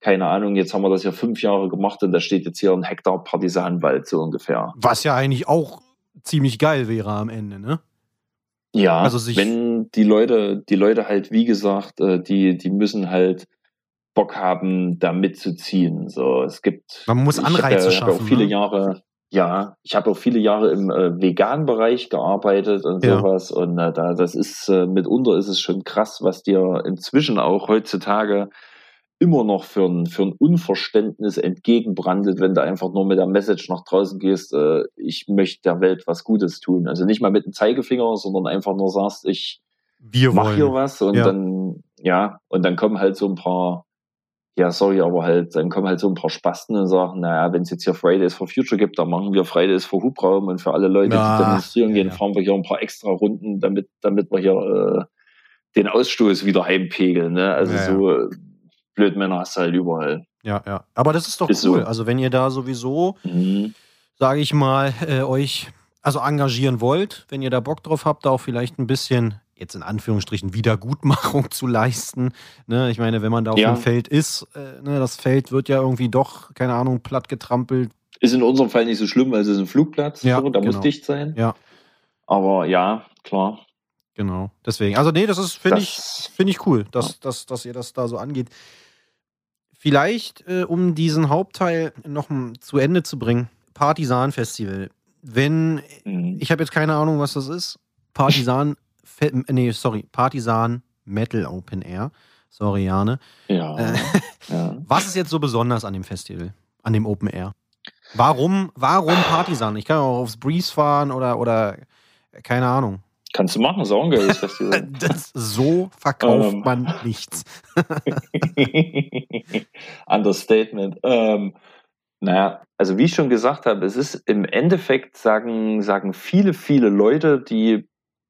keine Ahnung, jetzt haben wir das ja fünf Jahre gemacht und da steht jetzt hier ein Hektar Partisanwald so ungefähr. Was ja eigentlich auch ziemlich geil wäre am Ende, ne? Ja, also wenn die Leute, die Leute halt, wie gesagt, äh, die, die müssen halt Bock haben, da mitzuziehen. So, es gibt. Man muss Anreize ich, äh, schaffen. Auch viele ne? Jahre, ja, ich habe auch viele Jahre im äh, veganen Bereich gearbeitet und ja. sowas. Und äh, da, das ist äh, mitunter ist es schon krass, was dir inzwischen auch heutzutage immer noch für ein, für ein Unverständnis entgegenbrandet, wenn du einfach nur mit der Message nach draußen gehst, äh, ich möchte der Welt was Gutes tun. Also nicht mal mit dem Zeigefinger, sondern einfach nur sagst, ich mache hier was und ja. dann, ja, und dann kommen halt so ein paar, ja, sorry, aber halt, dann kommen halt so ein paar Spasten und sagen, naja, wenn es jetzt hier Fridays for Future gibt, dann machen wir Fridays for Hubraum und für alle Leute, Na, die demonstrieren gehen, ja. fahren wir hier ein paar extra Runden, damit, damit wir hier äh, den Ausstoß wieder heimpegeln. Ne? Also ja, so Blödmänner hast du halt überall. Ja, ja. Aber das ist doch ist cool. So. Also wenn ihr da sowieso, mhm. sage ich mal, äh, euch also engagieren wollt, wenn ihr da Bock drauf habt, da auch vielleicht ein bisschen jetzt in Anführungsstrichen Wiedergutmachung zu leisten. Ne, ich meine, wenn man da auf ja. dem Feld ist, äh, ne, das Feld wird ja irgendwie doch, keine Ahnung, platt getrampelt. Ist in unserem Fall nicht so schlimm, weil es ist ein Flugplatz, ja, so, da genau. muss dicht sein. Ja. Aber ja, klar. Genau. Deswegen. Also, nee, das ist, finde ich, finde ich cool, dass, ja. dass, dass ihr das da so angeht. Vielleicht, äh, um diesen Hauptteil noch zu Ende zu bringen, Partisan Festival. Wenn, mhm. ich habe jetzt keine Ahnung, was das ist. Partisan, nee, sorry, Partisan Metal Open Air. Sorry, Jane. Ja, äh, ja. Was ist jetzt so besonders an dem Festival, an dem Open Air? Warum, warum Partisan? Ich kann auch aufs Breeze fahren oder, oder keine Ahnung. Kannst du machen, ist auch ein geiles Festival. das, so verkauft ähm. man nichts. Understatement. Ähm, naja, also wie ich schon gesagt habe, es ist im Endeffekt, sagen, sagen viele, viele Leute, die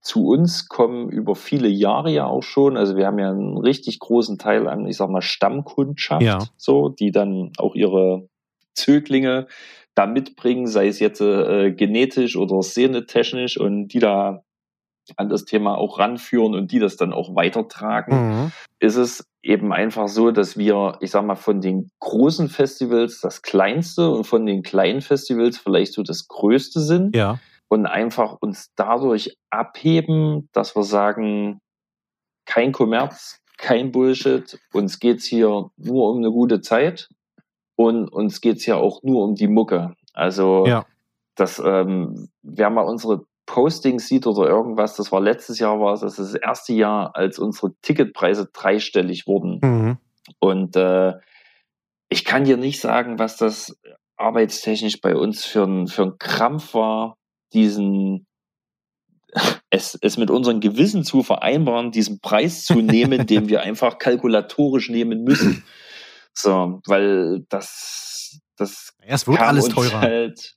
zu uns kommen über viele Jahre ja auch schon. Also wir haben ja einen richtig großen Teil an, ich sag mal, Stammkundschaft, ja. so, die dann auch ihre Zöglinge da mitbringen, sei es jetzt äh, genetisch oder szenetechnisch und die da an das Thema auch ranführen und die das dann auch weitertragen, mhm. ist es eben einfach so, dass wir, ich sag mal, von den großen Festivals das kleinste und von den kleinen Festivals vielleicht so das größte sind. Ja. Und einfach uns dadurch abheben, dass wir sagen, kein Kommerz, kein Bullshit, uns geht's hier nur um eine gute Zeit und uns geht's hier auch nur um die Mucke. Also ja. das, ähm, wer mal unsere Posting sieht oder irgendwas, das war letztes Jahr, war es das, das erste Jahr, als unsere Ticketpreise dreistellig wurden. Mhm. Und äh, ich kann dir nicht sagen, was das arbeitstechnisch bei uns für ein, für ein Krampf war, diesen es, es mit unserem Gewissen zu vereinbaren, diesen Preis zu nehmen, den wir einfach kalkulatorisch nehmen müssen. So, weil das, das ja, es wird alles teurer. Halt,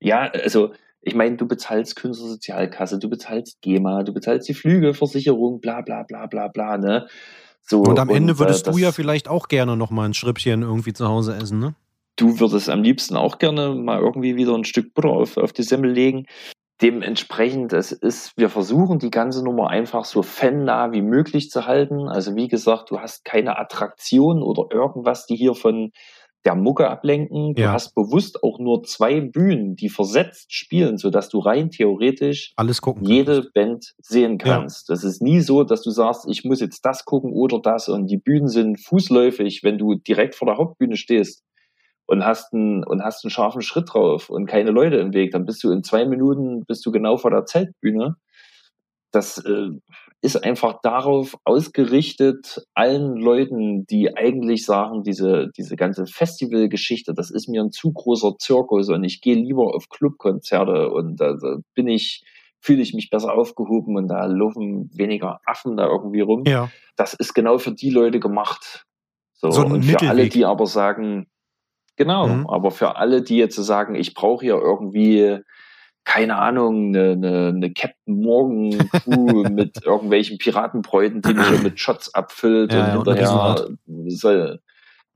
ja, also ich meine, du bezahlst Künstlersozialkasse, du bezahlst GEMA, du bezahlst die Flüge, Versicherung, bla bla bla bla bla, ne? So, und am Ende würdest äh, du ja vielleicht auch gerne noch mal ein Schrippchen irgendwie zu Hause essen, ne? Du würdest am liebsten auch gerne mal irgendwie wieder ein Stück Butter auf, auf die Semmel legen. Dementsprechend, es ist, wir versuchen die ganze Nummer einfach so fannah wie möglich zu halten. Also wie gesagt, du hast keine Attraktion oder irgendwas, die hier von der Mucke ablenken. Du Ja. hast bewusst auch nur zwei Bühnen, die versetzt spielen, sodass du rein theoretisch Alles gucken. jede Band sehen Ja. kannst. Das ist nie so, dass du sagst, ich muss jetzt das gucken oder das und die Bühnen sind fußläufig, wenn du direkt vor der Hauptbühne stehst und hast einen, und hast einen scharfen Schritt drauf und keine Leute im Weg, dann bist du in zwei Minuten bist du genau vor der Zeltbühne. Das äh, ist einfach darauf ausgerichtet, allen Leuten, die eigentlich sagen, diese, diese ganze Festivalgeschichte, das ist mir ein zu großer Zirkus und ich gehe lieber auf Clubkonzerte und da, da bin ich, fühle ich mich besser aufgehoben und da laufen weniger Affen da irgendwie rum. Ja. Das ist genau für die Leute gemacht. So, So und für alle, Mittelweg. die aber sagen, genau, Mhm. aber für alle, die jetzt so sagen, ich brauche hier irgendwie keine Ahnung, eine, eine, eine Captain Morgan Crew mit irgendwelchen Piratenbräuten, die mich mit Shots abfüllt Ja, und ja, hinterher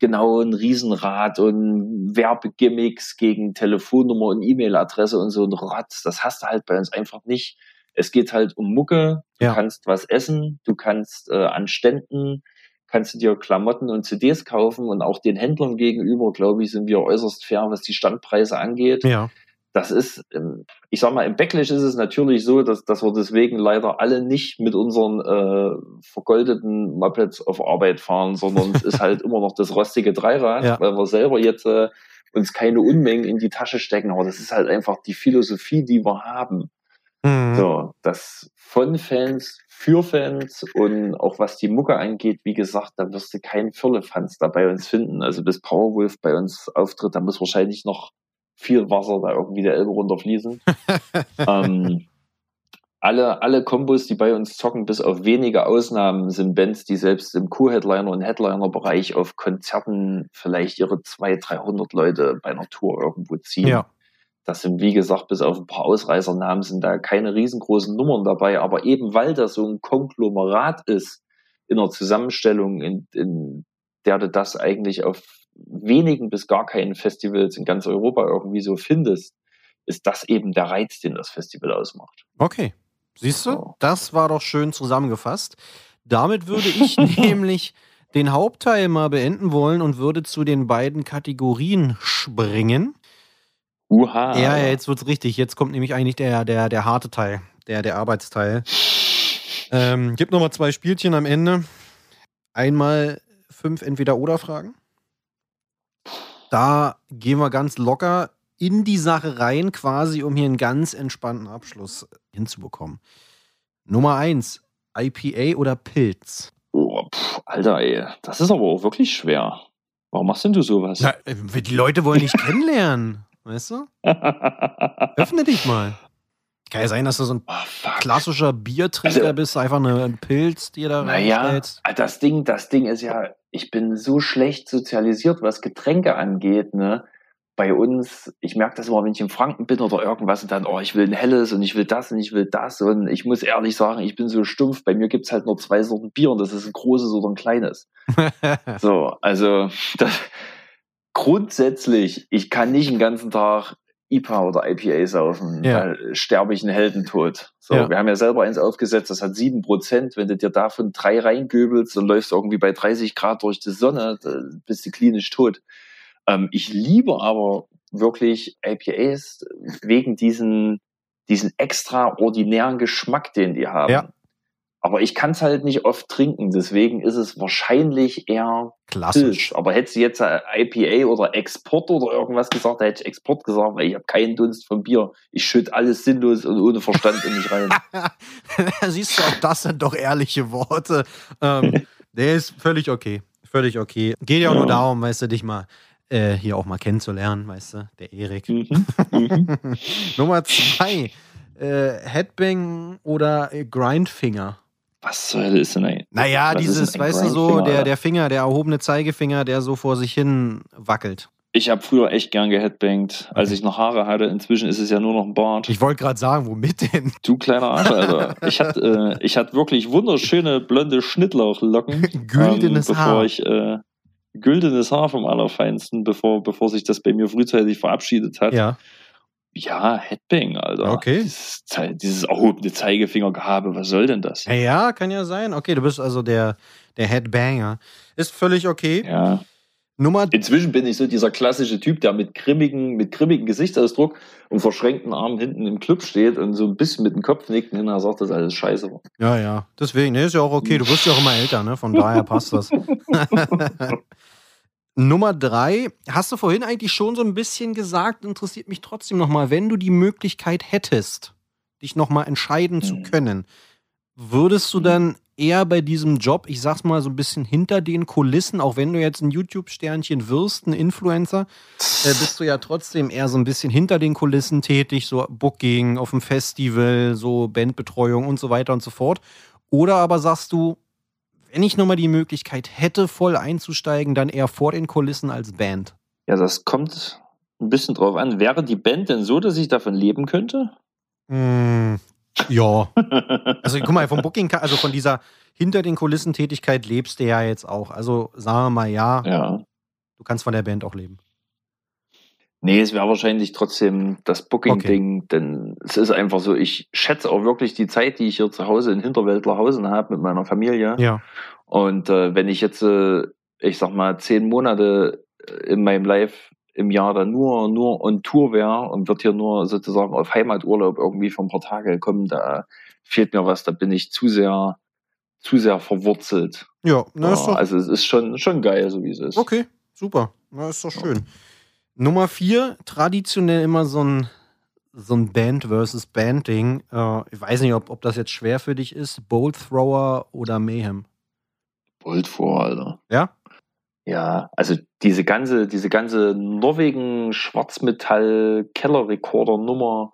genau ein Riesenrad und Werbegimmicks gegen Telefonnummer und E-Mail-Adresse und so ein Rotz. Das hast du halt bei uns einfach nicht. Es geht halt um Mucke. Du Ja. kannst was essen, du kannst äh, an Ständen kannst du dir Klamotten und CDs kaufen und auch den Händlern gegenüber, glaube ich, sind wir äußerst fair, was die Standpreise angeht Ja. das ist, ähm, ich sag mal, im Backlash ist es natürlich so, dass, dass wir deswegen leider alle nicht mit unseren äh, vergoldeten Mopeds auf Arbeit fahren, sondern es ist halt immer noch das rostige Dreirad, Ja. weil wir selber jetzt äh, uns keine Unmengen in die Tasche stecken. Aber das ist halt einfach die Philosophie, die wir haben. Mhm. So, das von Fans für Fans und auch was die Mucke angeht, wie gesagt, da wirst du keinen Firlefanz da bei uns finden. Also bis Powerwolf bei uns auftritt, da muss wahrscheinlich noch viel Wasser da irgendwie der Elbe runterfließen. ähm, alle, alle Kombos, die bei uns zocken, bis auf wenige Ausnahmen, sind Bands, die selbst im Co-Headliner- und Headliner-Bereich auf Konzerten vielleicht ihre 200, 300 Leute bei einer Tour irgendwo ziehen. Ja. Das sind, wie gesagt, bis auf ein paar Ausreißernamen sind da keine riesengroßen Nummern dabei. Aber eben weil das so ein Konglomerat ist in der Zusammenstellung, in, in der du das eigentlich auf wenigen bis gar keinen Festivals in ganz Europa irgendwie so findest, ist das eben der Reiz, den das Festival ausmacht. Okay. Siehst du, So. das war doch schön zusammengefasst. Damit würde ich nämlich den Hauptteil mal beenden wollen und würde zu den beiden Kategorien springen. Uha. ja, ja, jetzt wird's richtig. Jetzt kommt nämlich eigentlich der, der, der harte Teil, der, der Arbeitsteil. Ähm, gibt nochmal zwei Spielchen am Ende. Einmal fünf Entweder-Oder-Fragen. Da gehen wir ganz locker in die Sache rein, quasi, um hier einen ganz entspannten Abschluss hinzubekommen. Nummer eins, IPA oder Pilz? Oh, pff, Alter, ey, das ist aber auch wirklich schwer. Warum machst denn du sowas? Na, äh, die Leute wollen dich kennenlernen, weißt du? Öffne dich mal. Kann ja sein, dass du so ein oh, klassischer Biertrinker Also- bist, einfach eine, ein Pilz dir da Naja, reinstellst. das Ding, das Ding ist ja, ich bin so schlecht sozialisiert, was Getränke angeht, ne? Bei uns, ich merke das immer, wenn ich in Franken bin oder irgendwas und dann, oh, ich will ein helles und ich will das und ich will das und ich muss ehrlich sagen, ich bin so stumpf, bei mir gibt's halt nur zwei Sorten Bier und das ist ein großes oder ein kleines. So, also das, grundsätzlich, ich kann nicht den ganzen Tag IPA oder IPA saufen, Ja. sterbe ich einen Heldentod. So, Ja. wir haben ja selber eins aufgesetzt, das hat sieben Prozent. Wenn du dir davon drei reingöbelst und läufst irgendwie bei 30 Grad durch die Sonne, bist du klinisch tot. Ähm, ich liebe aber wirklich IPAs wegen diesen, diesen extraordinären Geschmack, den die haben. Ja. Aber ich kann es halt nicht oft trinken, deswegen ist es wahrscheinlich eher Klassisch. Pilz. Aber hättest du jetzt äh, IPA oder Export oder irgendwas gesagt, da hätte ich Export gesagt, weil ich habe keinen Dunst von Bier. Ich schütt alles sinnlos und ohne Verstand in mich rein. Siehst du, auch das sind doch ehrliche Worte. Ähm, der ist völlig okay. Völlig okay. Geht ja auch nur Ja. darum, weißt du, dich mal äh, hier auch mal kennenzulernen, weißt du, der Erik. Mhm. Mhm. Nummer zwei, äh, Headbang oder Grindfinger? Was zur Hölle ist denn ein? Naja, dieses, weißt du, so, der, der Finger, der erhobene Zeigefinger, der so vor sich hin wackelt. Ich habe früher echt gern geheadbangt, als ich noch Haare hatte. Inzwischen ist es ja nur noch ein Bart. Ich wollte gerade sagen, womit denn? Du kleiner Arsch, Alter. Ich hatte, äh, ich hatte wirklich wunderschöne blonde Schnittlauchlocken. Güldenes ähm, bevor Haar. ich äh, güldenes Haar vom Allerfeinsten, bevor, bevor sich das bei mir frühzeitig verabschiedet hat. Ja, Ja, Headbang, Alter. Okay. Dieses, dieses erhobene Zeigefingergehabe, was soll denn das? ja, ja, kann ja sein. Okay, du bist also der, der Headbanger. Ist völlig okay. Ja, Nummer. Inzwischen bin ich so dieser klassische Typ, der mit grimmigen, mit grimmigem Gesichtsausdruck und verschränkten Armen hinten im Club steht und so ein bisschen mit dem Kopf nickt und hinterher sagt, das ist alles scheiße war. Ja, ja. Deswegen, ne, ist ja auch okay. Du wirst ja auch immer älter, ne? Von daher passt das. Nummer drei, hast du vorhin eigentlich schon so ein bisschen gesagt, interessiert mich trotzdem nochmal, wenn du die Möglichkeit hättest, dich nochmal entscheiden zu Mhm. können, würdest du Mhm. dann eher bei diesem Job, ich sag's mal so ein bisschen hinter den Kulissen, auch wenn du jetzt ein YouTube-Sternchen wirst, ein Influencer, äh, bist du ja trotzdem eher so ein bisschen hinter den Kulissen tätig, so Booking auf dem Festival, so Bandbetreuung und so weiter und so fort. Oder aber sagst du, wenn ich nochmal die Möglichkeit hätte, voll einzusteigen, dann eher vor den Kulissen als Band. Ja, das kommt ein bisschen drauf an. Wäre die Band denn so, dass ich davon leben könnte? Mm, ja. Also guck mal, vom Booking, also von dieser hinter den Kulissen Tätigkeit lebst du ja jetzt auch. Also sagen wir mal ja, ja. du kannst von der Band auch leben. Nee, es wäre wahrscheinlich trotzdem das Booking-Ding, denn es ist einfach so, ich schätze auch wirklich die Zeit, die ich hier zu Hause in Hinterwäldlerhausen habe mit meiner Familie. Ja. Und äh, wenn ich jetzt, äh, ich sag mal, zehn Monate äh, in meinem Life im Jahr dann nur, nur on Tour wäre und wird hier nur sozusagen auf Heimaturlaub irgendwie für ein paar Tage kommen, da fehlt mir was, da bin ich zu sehr, zu sehr verwurzelt. Ja, na, ist Ja, doch, also es ist schon, schon geil, so wie es ist. okay, super. Na, ist doch schön. Nummer vier, traditionell immer so ein, so ein Band versus Band-Ding. Äh, ich weiß nicht, ob, ob das jetzt schwer für dich ist. Bolt Thrower oder Mayhem. Bolt vor, Alter. Ja? Ja, also diese ganze, diese ganze Norwegen Schwarzmetall Keller Recorder Nummer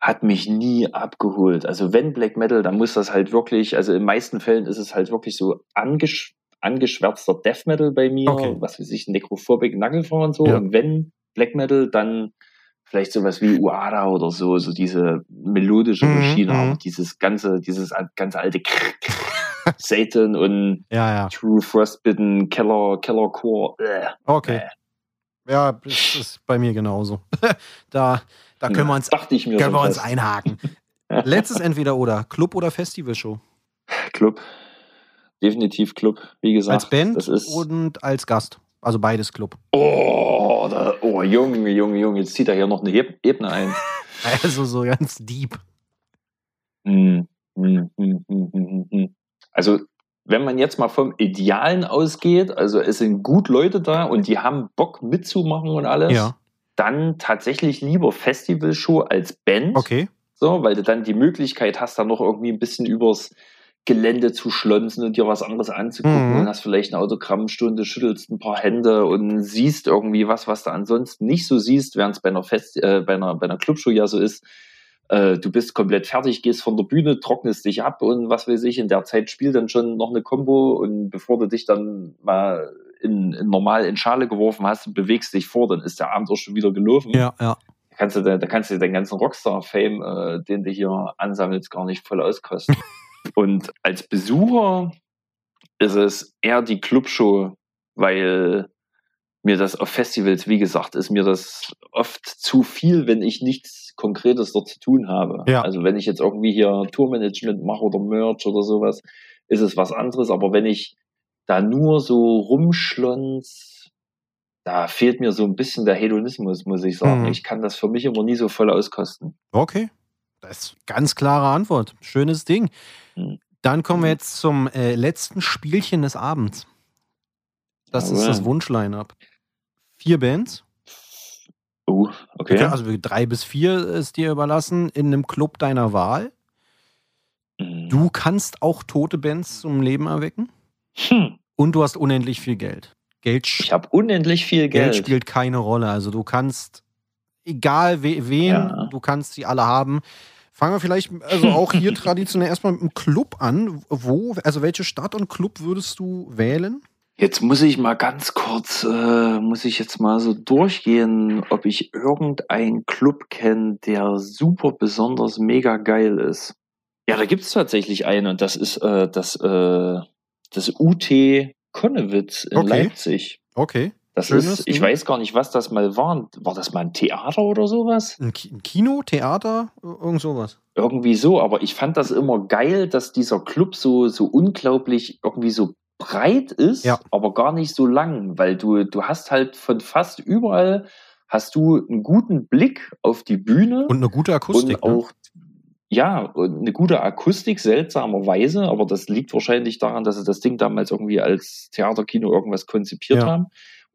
hat mich nie abgeholt. Also wenn Black Metal, dann muss das halt wirklich, also in den meisten Fällen ist es halt wirklich so angesch angeschwärzter Death Metal bei mir, Okay. was weiß ich, Necrophobic Nagelfeuer und so. Ja. Und wenn Black Metal, dann vielleicht sowas wie Uada oder so, so diese melodische Mhm, Schiene, mhm. aber dieses ganze, dieses ganze alte Satan und Ja, ja. True Frostbitten, Keller, Kellercore. Äh. Okay. Nee. Ja, das ist bei mir genauso. da, da können wir uns, können wir uns einhaken. Letztes entweder oder. Club oder Festivalshow. Club. Definitiv Club, wie gesagt. Als Band Das ist, und als Gast. Also beides Club. oh, da, oh, Junge, Junge, Junge, jetzt zieht er hier noch eine Ebene ein. Also so ganz deep. Hm, hm, hm. Also, wenn man jetzt mal vom Idealen ausgeht, also es sind gut Leute da und die haben Bock mitzumachen und alles, Ja. dann tatsächlich lieber Festivalshow als Band. Okay. So, weil du dann die Möglichkeit hast, dann noch irgendwie ein bisschen übers Gelände zu schlonzen und dir was anderes anzugucken Mhm. und hast vielleicht eine Autogrammstunde, schüttelst ein paar Hände und siehst irgendwie was, was du ansonsten nicht so siehst, während es bei einer Fest, äh, bei einer, bei einer Clubshow ja so ist. Äh, du bist komplett fertig, gehst von der Bühne, trocknest dich ab und was weiß ich, in der Zeit spielt dann schon noch eine Combo und bevor du dich dann mal in, in normal in Schale geworfen hast und bewegst dich vor, dann ist der Abend auch schon wieder gelaufen Ja, ja. da kannst du, da, kannst du den ganzen Rockstar-Fame, äh, den du hier ansammelst, gar nicht voll auskosten. Und als Besucher ist es eher die Clubshow, weil mir das auf Festivals, wie gesagt, ist mir das oft zu viel, wenn ich nichts Konkretes dort zu tun habe. Ja. Also wenn ich jetzt irgendwie hier Tourmanagement mache oder Merch oder sowas, ist es was anderes. Aber wenn ich da nur so rumschlons, da fehlt mir so ein bisschen der Hedonismus, muss ich sagen. Mhm. Ich kann das für mich immer nie so voll auskosten. Okay. Das ist ganz klare Antwort. Schönes Ding. Mhm. Dann kommen wir Mhm. jetzt zum äh, letzten Spielchen des Abends. Das ist Alright. das Wunschline-up. Vier Bands. Oh, okay. Also drei bis vier ist dir überlassen in einem Club deiner Wahl. Mhm. Du kannst auch tote Bands zum Leben erwecken. Hm. Und du hast unendlich viel Geld. Geld, Ich habe unendlich viel Geld Geld. spielt keine Rolle. Also du kannst, egal we, wen, Ja. du kannst sie alle haben. Fangen wir vielleicht also auch hier traditionell erstmal mit einem Club an. Wo, also welche Stadt und Club würdest du wählen? Jetzt muss ich mal ganz kurz, äh, muss ich jetzt mal so durchgehen, ob ich irgendeinen Club kenne, der super besonders mega geil ist. Ja, da gibt's tatsächlich einen und das ist äh, das, äh, das UT Konnewitz in Okay. Leipzig. Okay. Das Schönes ist, ich Ding. weiß gar nicht, was das mal war. War das mal ein Theater oder sowas? Ein, Ki- ein Kino, Theater, irgend sowas. Irgendwie so, aber ich fand das immer geil, dass dieser Club so, so unglaublich irgendwie so breit ist, Ja. aber gar nicht so lang, weil du, du hast halt von fast überall hast du einen guten Blick auf die Bühne Und eine gute Akustik. und ne? auch ja, und eine gute Akustik, seltsamerweise, aber das liegt wahrscheinlich daran, dass sie das Ding damals irgendwie als Theaterkino irgendwas konzipiert Ja. haben.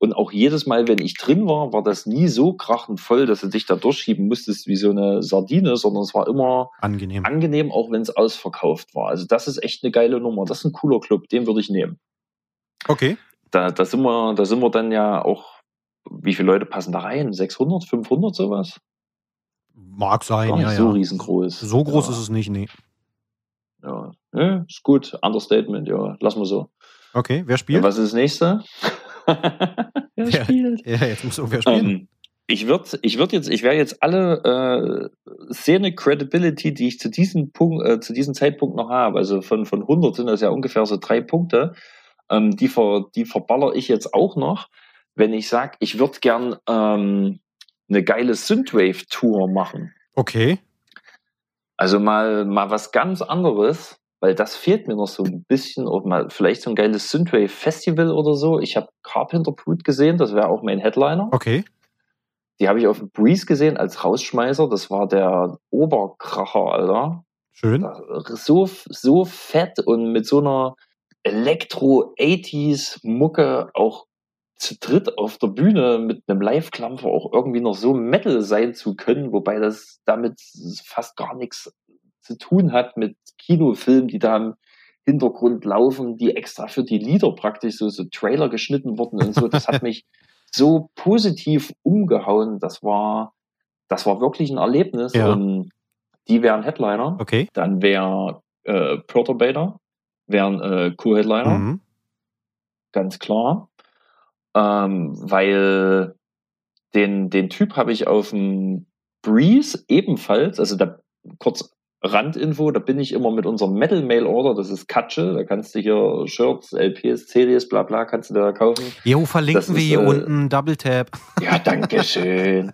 Und auch jedes Mal, wenn ich drin war, war das nie so krachend voll, dass du dich da durchschieben musstest wie so eine Sardine, sondern es war immer Angenehm. angenehm, auch wenn es ausverkauft war. Also das ist echt eine geile Nummer. Das ist ein cooler Club, den würde ich nehmen. Okay. Da, da, sind wir, da sind wir dann ja auch, wie viele Leute passen da rein? 600, 500 sowas? Mag sein, Gar nicht ja, so ja. riesengroß. So groß ja, ist es nicht, nee. Ja. ja, ist gut. Understatement, ja. Lassen wir so. Okay, wer spielt? was ist das nächste? Wer Ja. spielt? Ja, jetzt muss irgendwer spielen. Ähm, ich würde ich würd jetzt, ich werde jetzt alle äh, Szene Credibility, die ich zu diesem Punkt, äh, zu diesem Zeitpunkt noch habe, also von, von 100 sind das ja ungefähr so drei Punkte, ähm, die, ver, die verballer ich jetzt auch noch, wenn ich sage, ich würde gern ähm, eine geile Synthwave-Tour machen. Okay. Also mal, mal was ganz anderes, weil das fehlt mir noch so ein bisschen. Oder mal vielleicht so ein geiles Synthwave-Festival oder so. Ich habe Carpenter Brute gesehen, das wäre auch mein Headliner. Okay. Die habe ich auf dem Breeze gesehen als Rausschmeißer. Das war der Oberkracher, Alter. Schön. So, so fett und mit so einer Elektro-80s-Mucke auch zu dritt auf der Bühne mit einem Live-Klampfer auch irgendwie noch so Metal sein zu können, wobei das damit fast gar nichts zu tun hat mit Kinofilmen, die da im Hintergrund laufen, die extra für die Lieder praktisch so, so Trailer geschnitten wurden und so. Das hat mich so positiv umgehauen. Das war, das war wirklich ein Erlebnis. Ja. Und die wären Headliner. Okay. Dann wäre äh, Perturbator, wären äh, Co-Headliner, Mhm. ganz klar. Ähm, weil den, den Typ habe ich auf dem Breeze ebenfalls, also da kurz Randinfo, da bin ich immer mit unserem Metal Mail Order, das ist Katsche, da kannst du hier Shirts, LPs, CDs, bla bla, kannst du da kaufen. Jo, verlinken Das wir hier äh, unten. Double Tap. Ja, danke schön.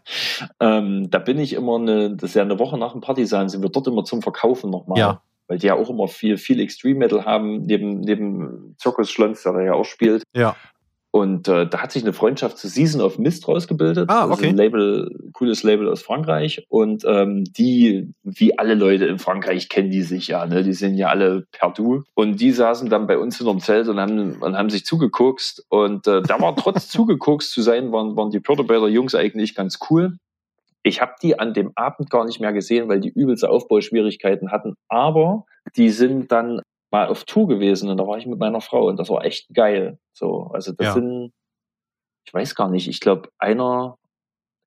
ähm, da bin ich immer eine, das ist ja eine Woche nach dem Partisan, sind wir dort immer zum Verkaufen nochmal. Ja. Weil die ja auch immer viel, viel Extreme Metal haben, neben, neben Zirkus Schlons, der da ja auch spielt. Ja. Und äh, da hat sich eine Freundschaft zu Season of Mist rausgebildet. Ah, Das ist okay. ein Label, cooles Label aus Frankreich. Und ähm, die, wie alle Leute in Frankreich, kennen die sich ja. Ne? Die sind ja alle per Du. Und die saßen dann bei uns hinterm Zelt und haben, und haben sich zugeguckt. Und äh, da war trotz zugeguckt zu sein, waren, waren die Perturbator Jungs eigentlich ganz cool. Ich habe die an dem Abend gar nicht mehr gesehen, weil die übelste Aufbauschwierigkeiten hatten. Aber die sind dann mal auf Tour gewesen und da war ich mit meiner Frau und das war echt geil. So, also das Ja. sind, ich weiß gar nicht, ich glaube, einer,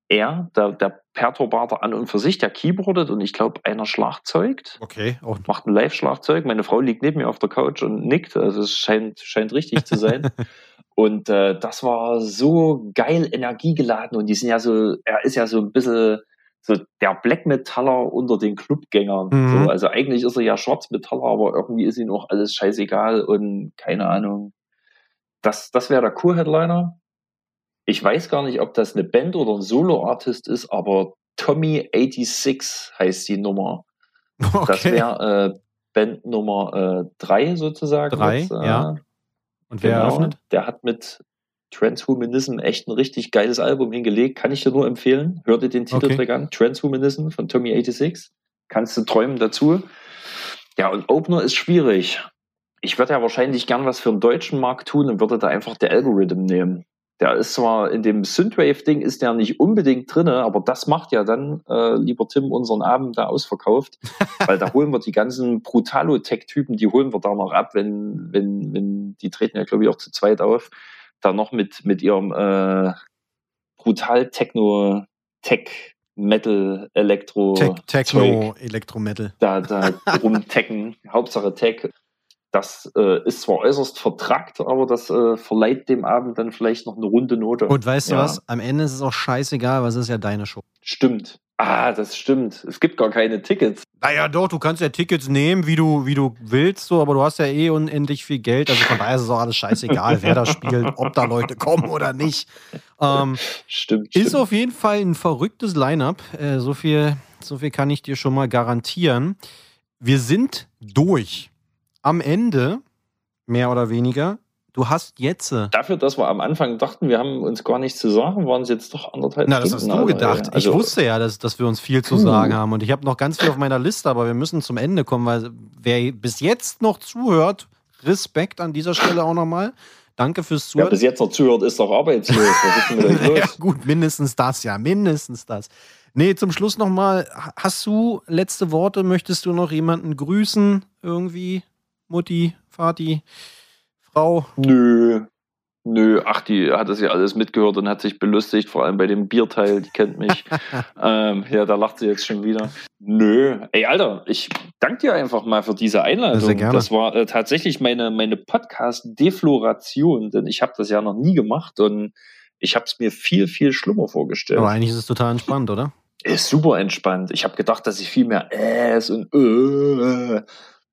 er, der, der Perturbator an und für sich, der keyboardet und ich glaube, einer schlagzeugt, Okay. Auch macht ein Live-Schlagzeug. Meine Frau liegt neben mir auf der Couch und nickt, also es scheint, scheint richtig zu sein. Und äh, das war so geil energiegeladen und die sind ja so, er ist ja so ein bisschen so der Black Metaller unter den Clubgängern. Mhm. So, also eigentlich ist er ja Schwarzmetaller, aber irgendwie ist ihm auch alles scheißegal und keine Ahnung. Das, das wäre der Kur-Headliner. Ich weiß gar nicht, ob das eine Band oder ein Solo-Artist ist, aber Tommy86 heißt die Nummer. Das okay. wäre äh, Band Nummer 3 sozusagen. Drei, jetzt, äh, ja. Und wer Genau, eröffnet? der hat mit Transhumanism echt ein richtig geiles Album hingelegt. Kann ich dir nur empfehlen. Hör dir den Titeltrack an. Transhumanism von Tommy86. Kannst du träumen dazu. Ja, und Opener ist schwierig. Ich würde ja wahrscheinlich gern was für den deutschen Markt tun und würde da einfach der Algorithm nehmen. Der ist zwar in dem Synthwave-Ding ist der nicht unbedingt drinne, aber das macht ja dann, äh, lieber Tim, unseren Abend da ausverkauft. Weil da holen wir die ganzen Brutalo-Tech-Typen, die holen wir da noch ab, wenn, wenn, wenn, die treten ja, glaube ich, auch zu zweit auf, da noch mit, mit ihrem äh, Brutal-Techno, Tech, Metal, Elektro, Tech, Zeug Techno, Elektrometal. da, da rumtecken. Hauptsache Tech. Das äh, ist zwar äußerst vertrackt, aber das äh, verleiht dem Abend dann vielleicht noch eine runde Note. Und weißt du Ja. was? Am Ende ist es auch scheißegal, was ist ja deine Show. Stimmt. Ah, das stimmt. Es gibt gar keine Tickets. Naja, doch, du kannst ja Tickets nehmen, wie du, wie du willst, so, aber du hast ja eh unendlich viel Geld. Also von daher ist es auch alles scheißegal, wer da spielt, ob da Leute kommen oder nicht. Ähm, Stimmt. ist stimmt. auf jeden Fall ein verrücktes Line-up. Äh, so, viel, so viel kann ich dir schon mal garantieren. Wir sind durch. Am Ende, mehr oder weniger, Du hast jetzt. äh, Dafür, dass wir am Anfang dachten, wir haben uns gar nichts zu sagen, waren es jetzt doch anderthalb Na, das Stunden. hast du Alter, gedacht. Also, ich wusste ja, dass, dass wir uns viel zu sagen haben. Und ich habe noch ganz viel auf meiner Liste, aber wir müssen zum Ende kommen, weil wer bis jetzt noch zuhört, Respekt an dieser Stelle auch nochmal. Danke fürs Wer Zuhören. bis jetzt noch zuhört, ist doch arbeitslos. Ja, gut, mindestens das, ja, mindestens das. Nee, zum Schluss nochmal, hast du letzte Worte? Möchtest du noch jemanden grüßen? Irgendwie? Mutti, Vati, Frau? Nö. Nö, ach, die hat das ja alles mitgehört und hat sich belustigt, vor allem bei dem Bierteil, die kennt mich. ähm, ja, da lacht sie jetzt schon wieder. Nö, ey, Alter, ich danke dir einfach mal für diese Einladung. Sehr gerne. Das war äh, tatsächlich meine, meine Podcast-Defloration, denn ich habe das ja noch nie gemacht und ich habe es mir viel, viel schlimmer vorgestellt. Aber eigentlich ist es total entspannt, oder? Ist super entspannt. Ich habe gedacht, dass ich viel mehr Äs und äh,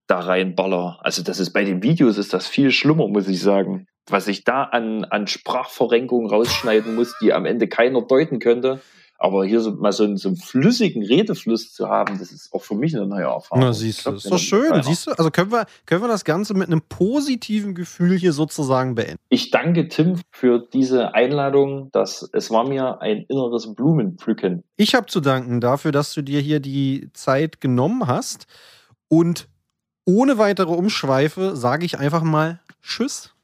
da reinballer. Also das ist bei den Videos ist das viel schlimmer, muss ich sagen. Was ich da an, an Sprachverrenkung rausschneiden muss, die am Ende keiner deuten könnte. Aber hier so, mal so, einen, so einen flüssigen Redefluss zu haben, das ist auch für mich eine neue Erfahrung. Na, siehst du, ist doch schön. Siehst du, also können wir, können wir das Ganze mit einem positiven Gefühl hier sozusagen beenden. Ich danke Tim für diese Einladung. Das, es war mir ein inneres Blumenpflücken. Ich habe zu danken dafür, dass du dir hier die Zeit genommen hast. Und ohne weitere Umschweife sage ich einfach mal Tschüss.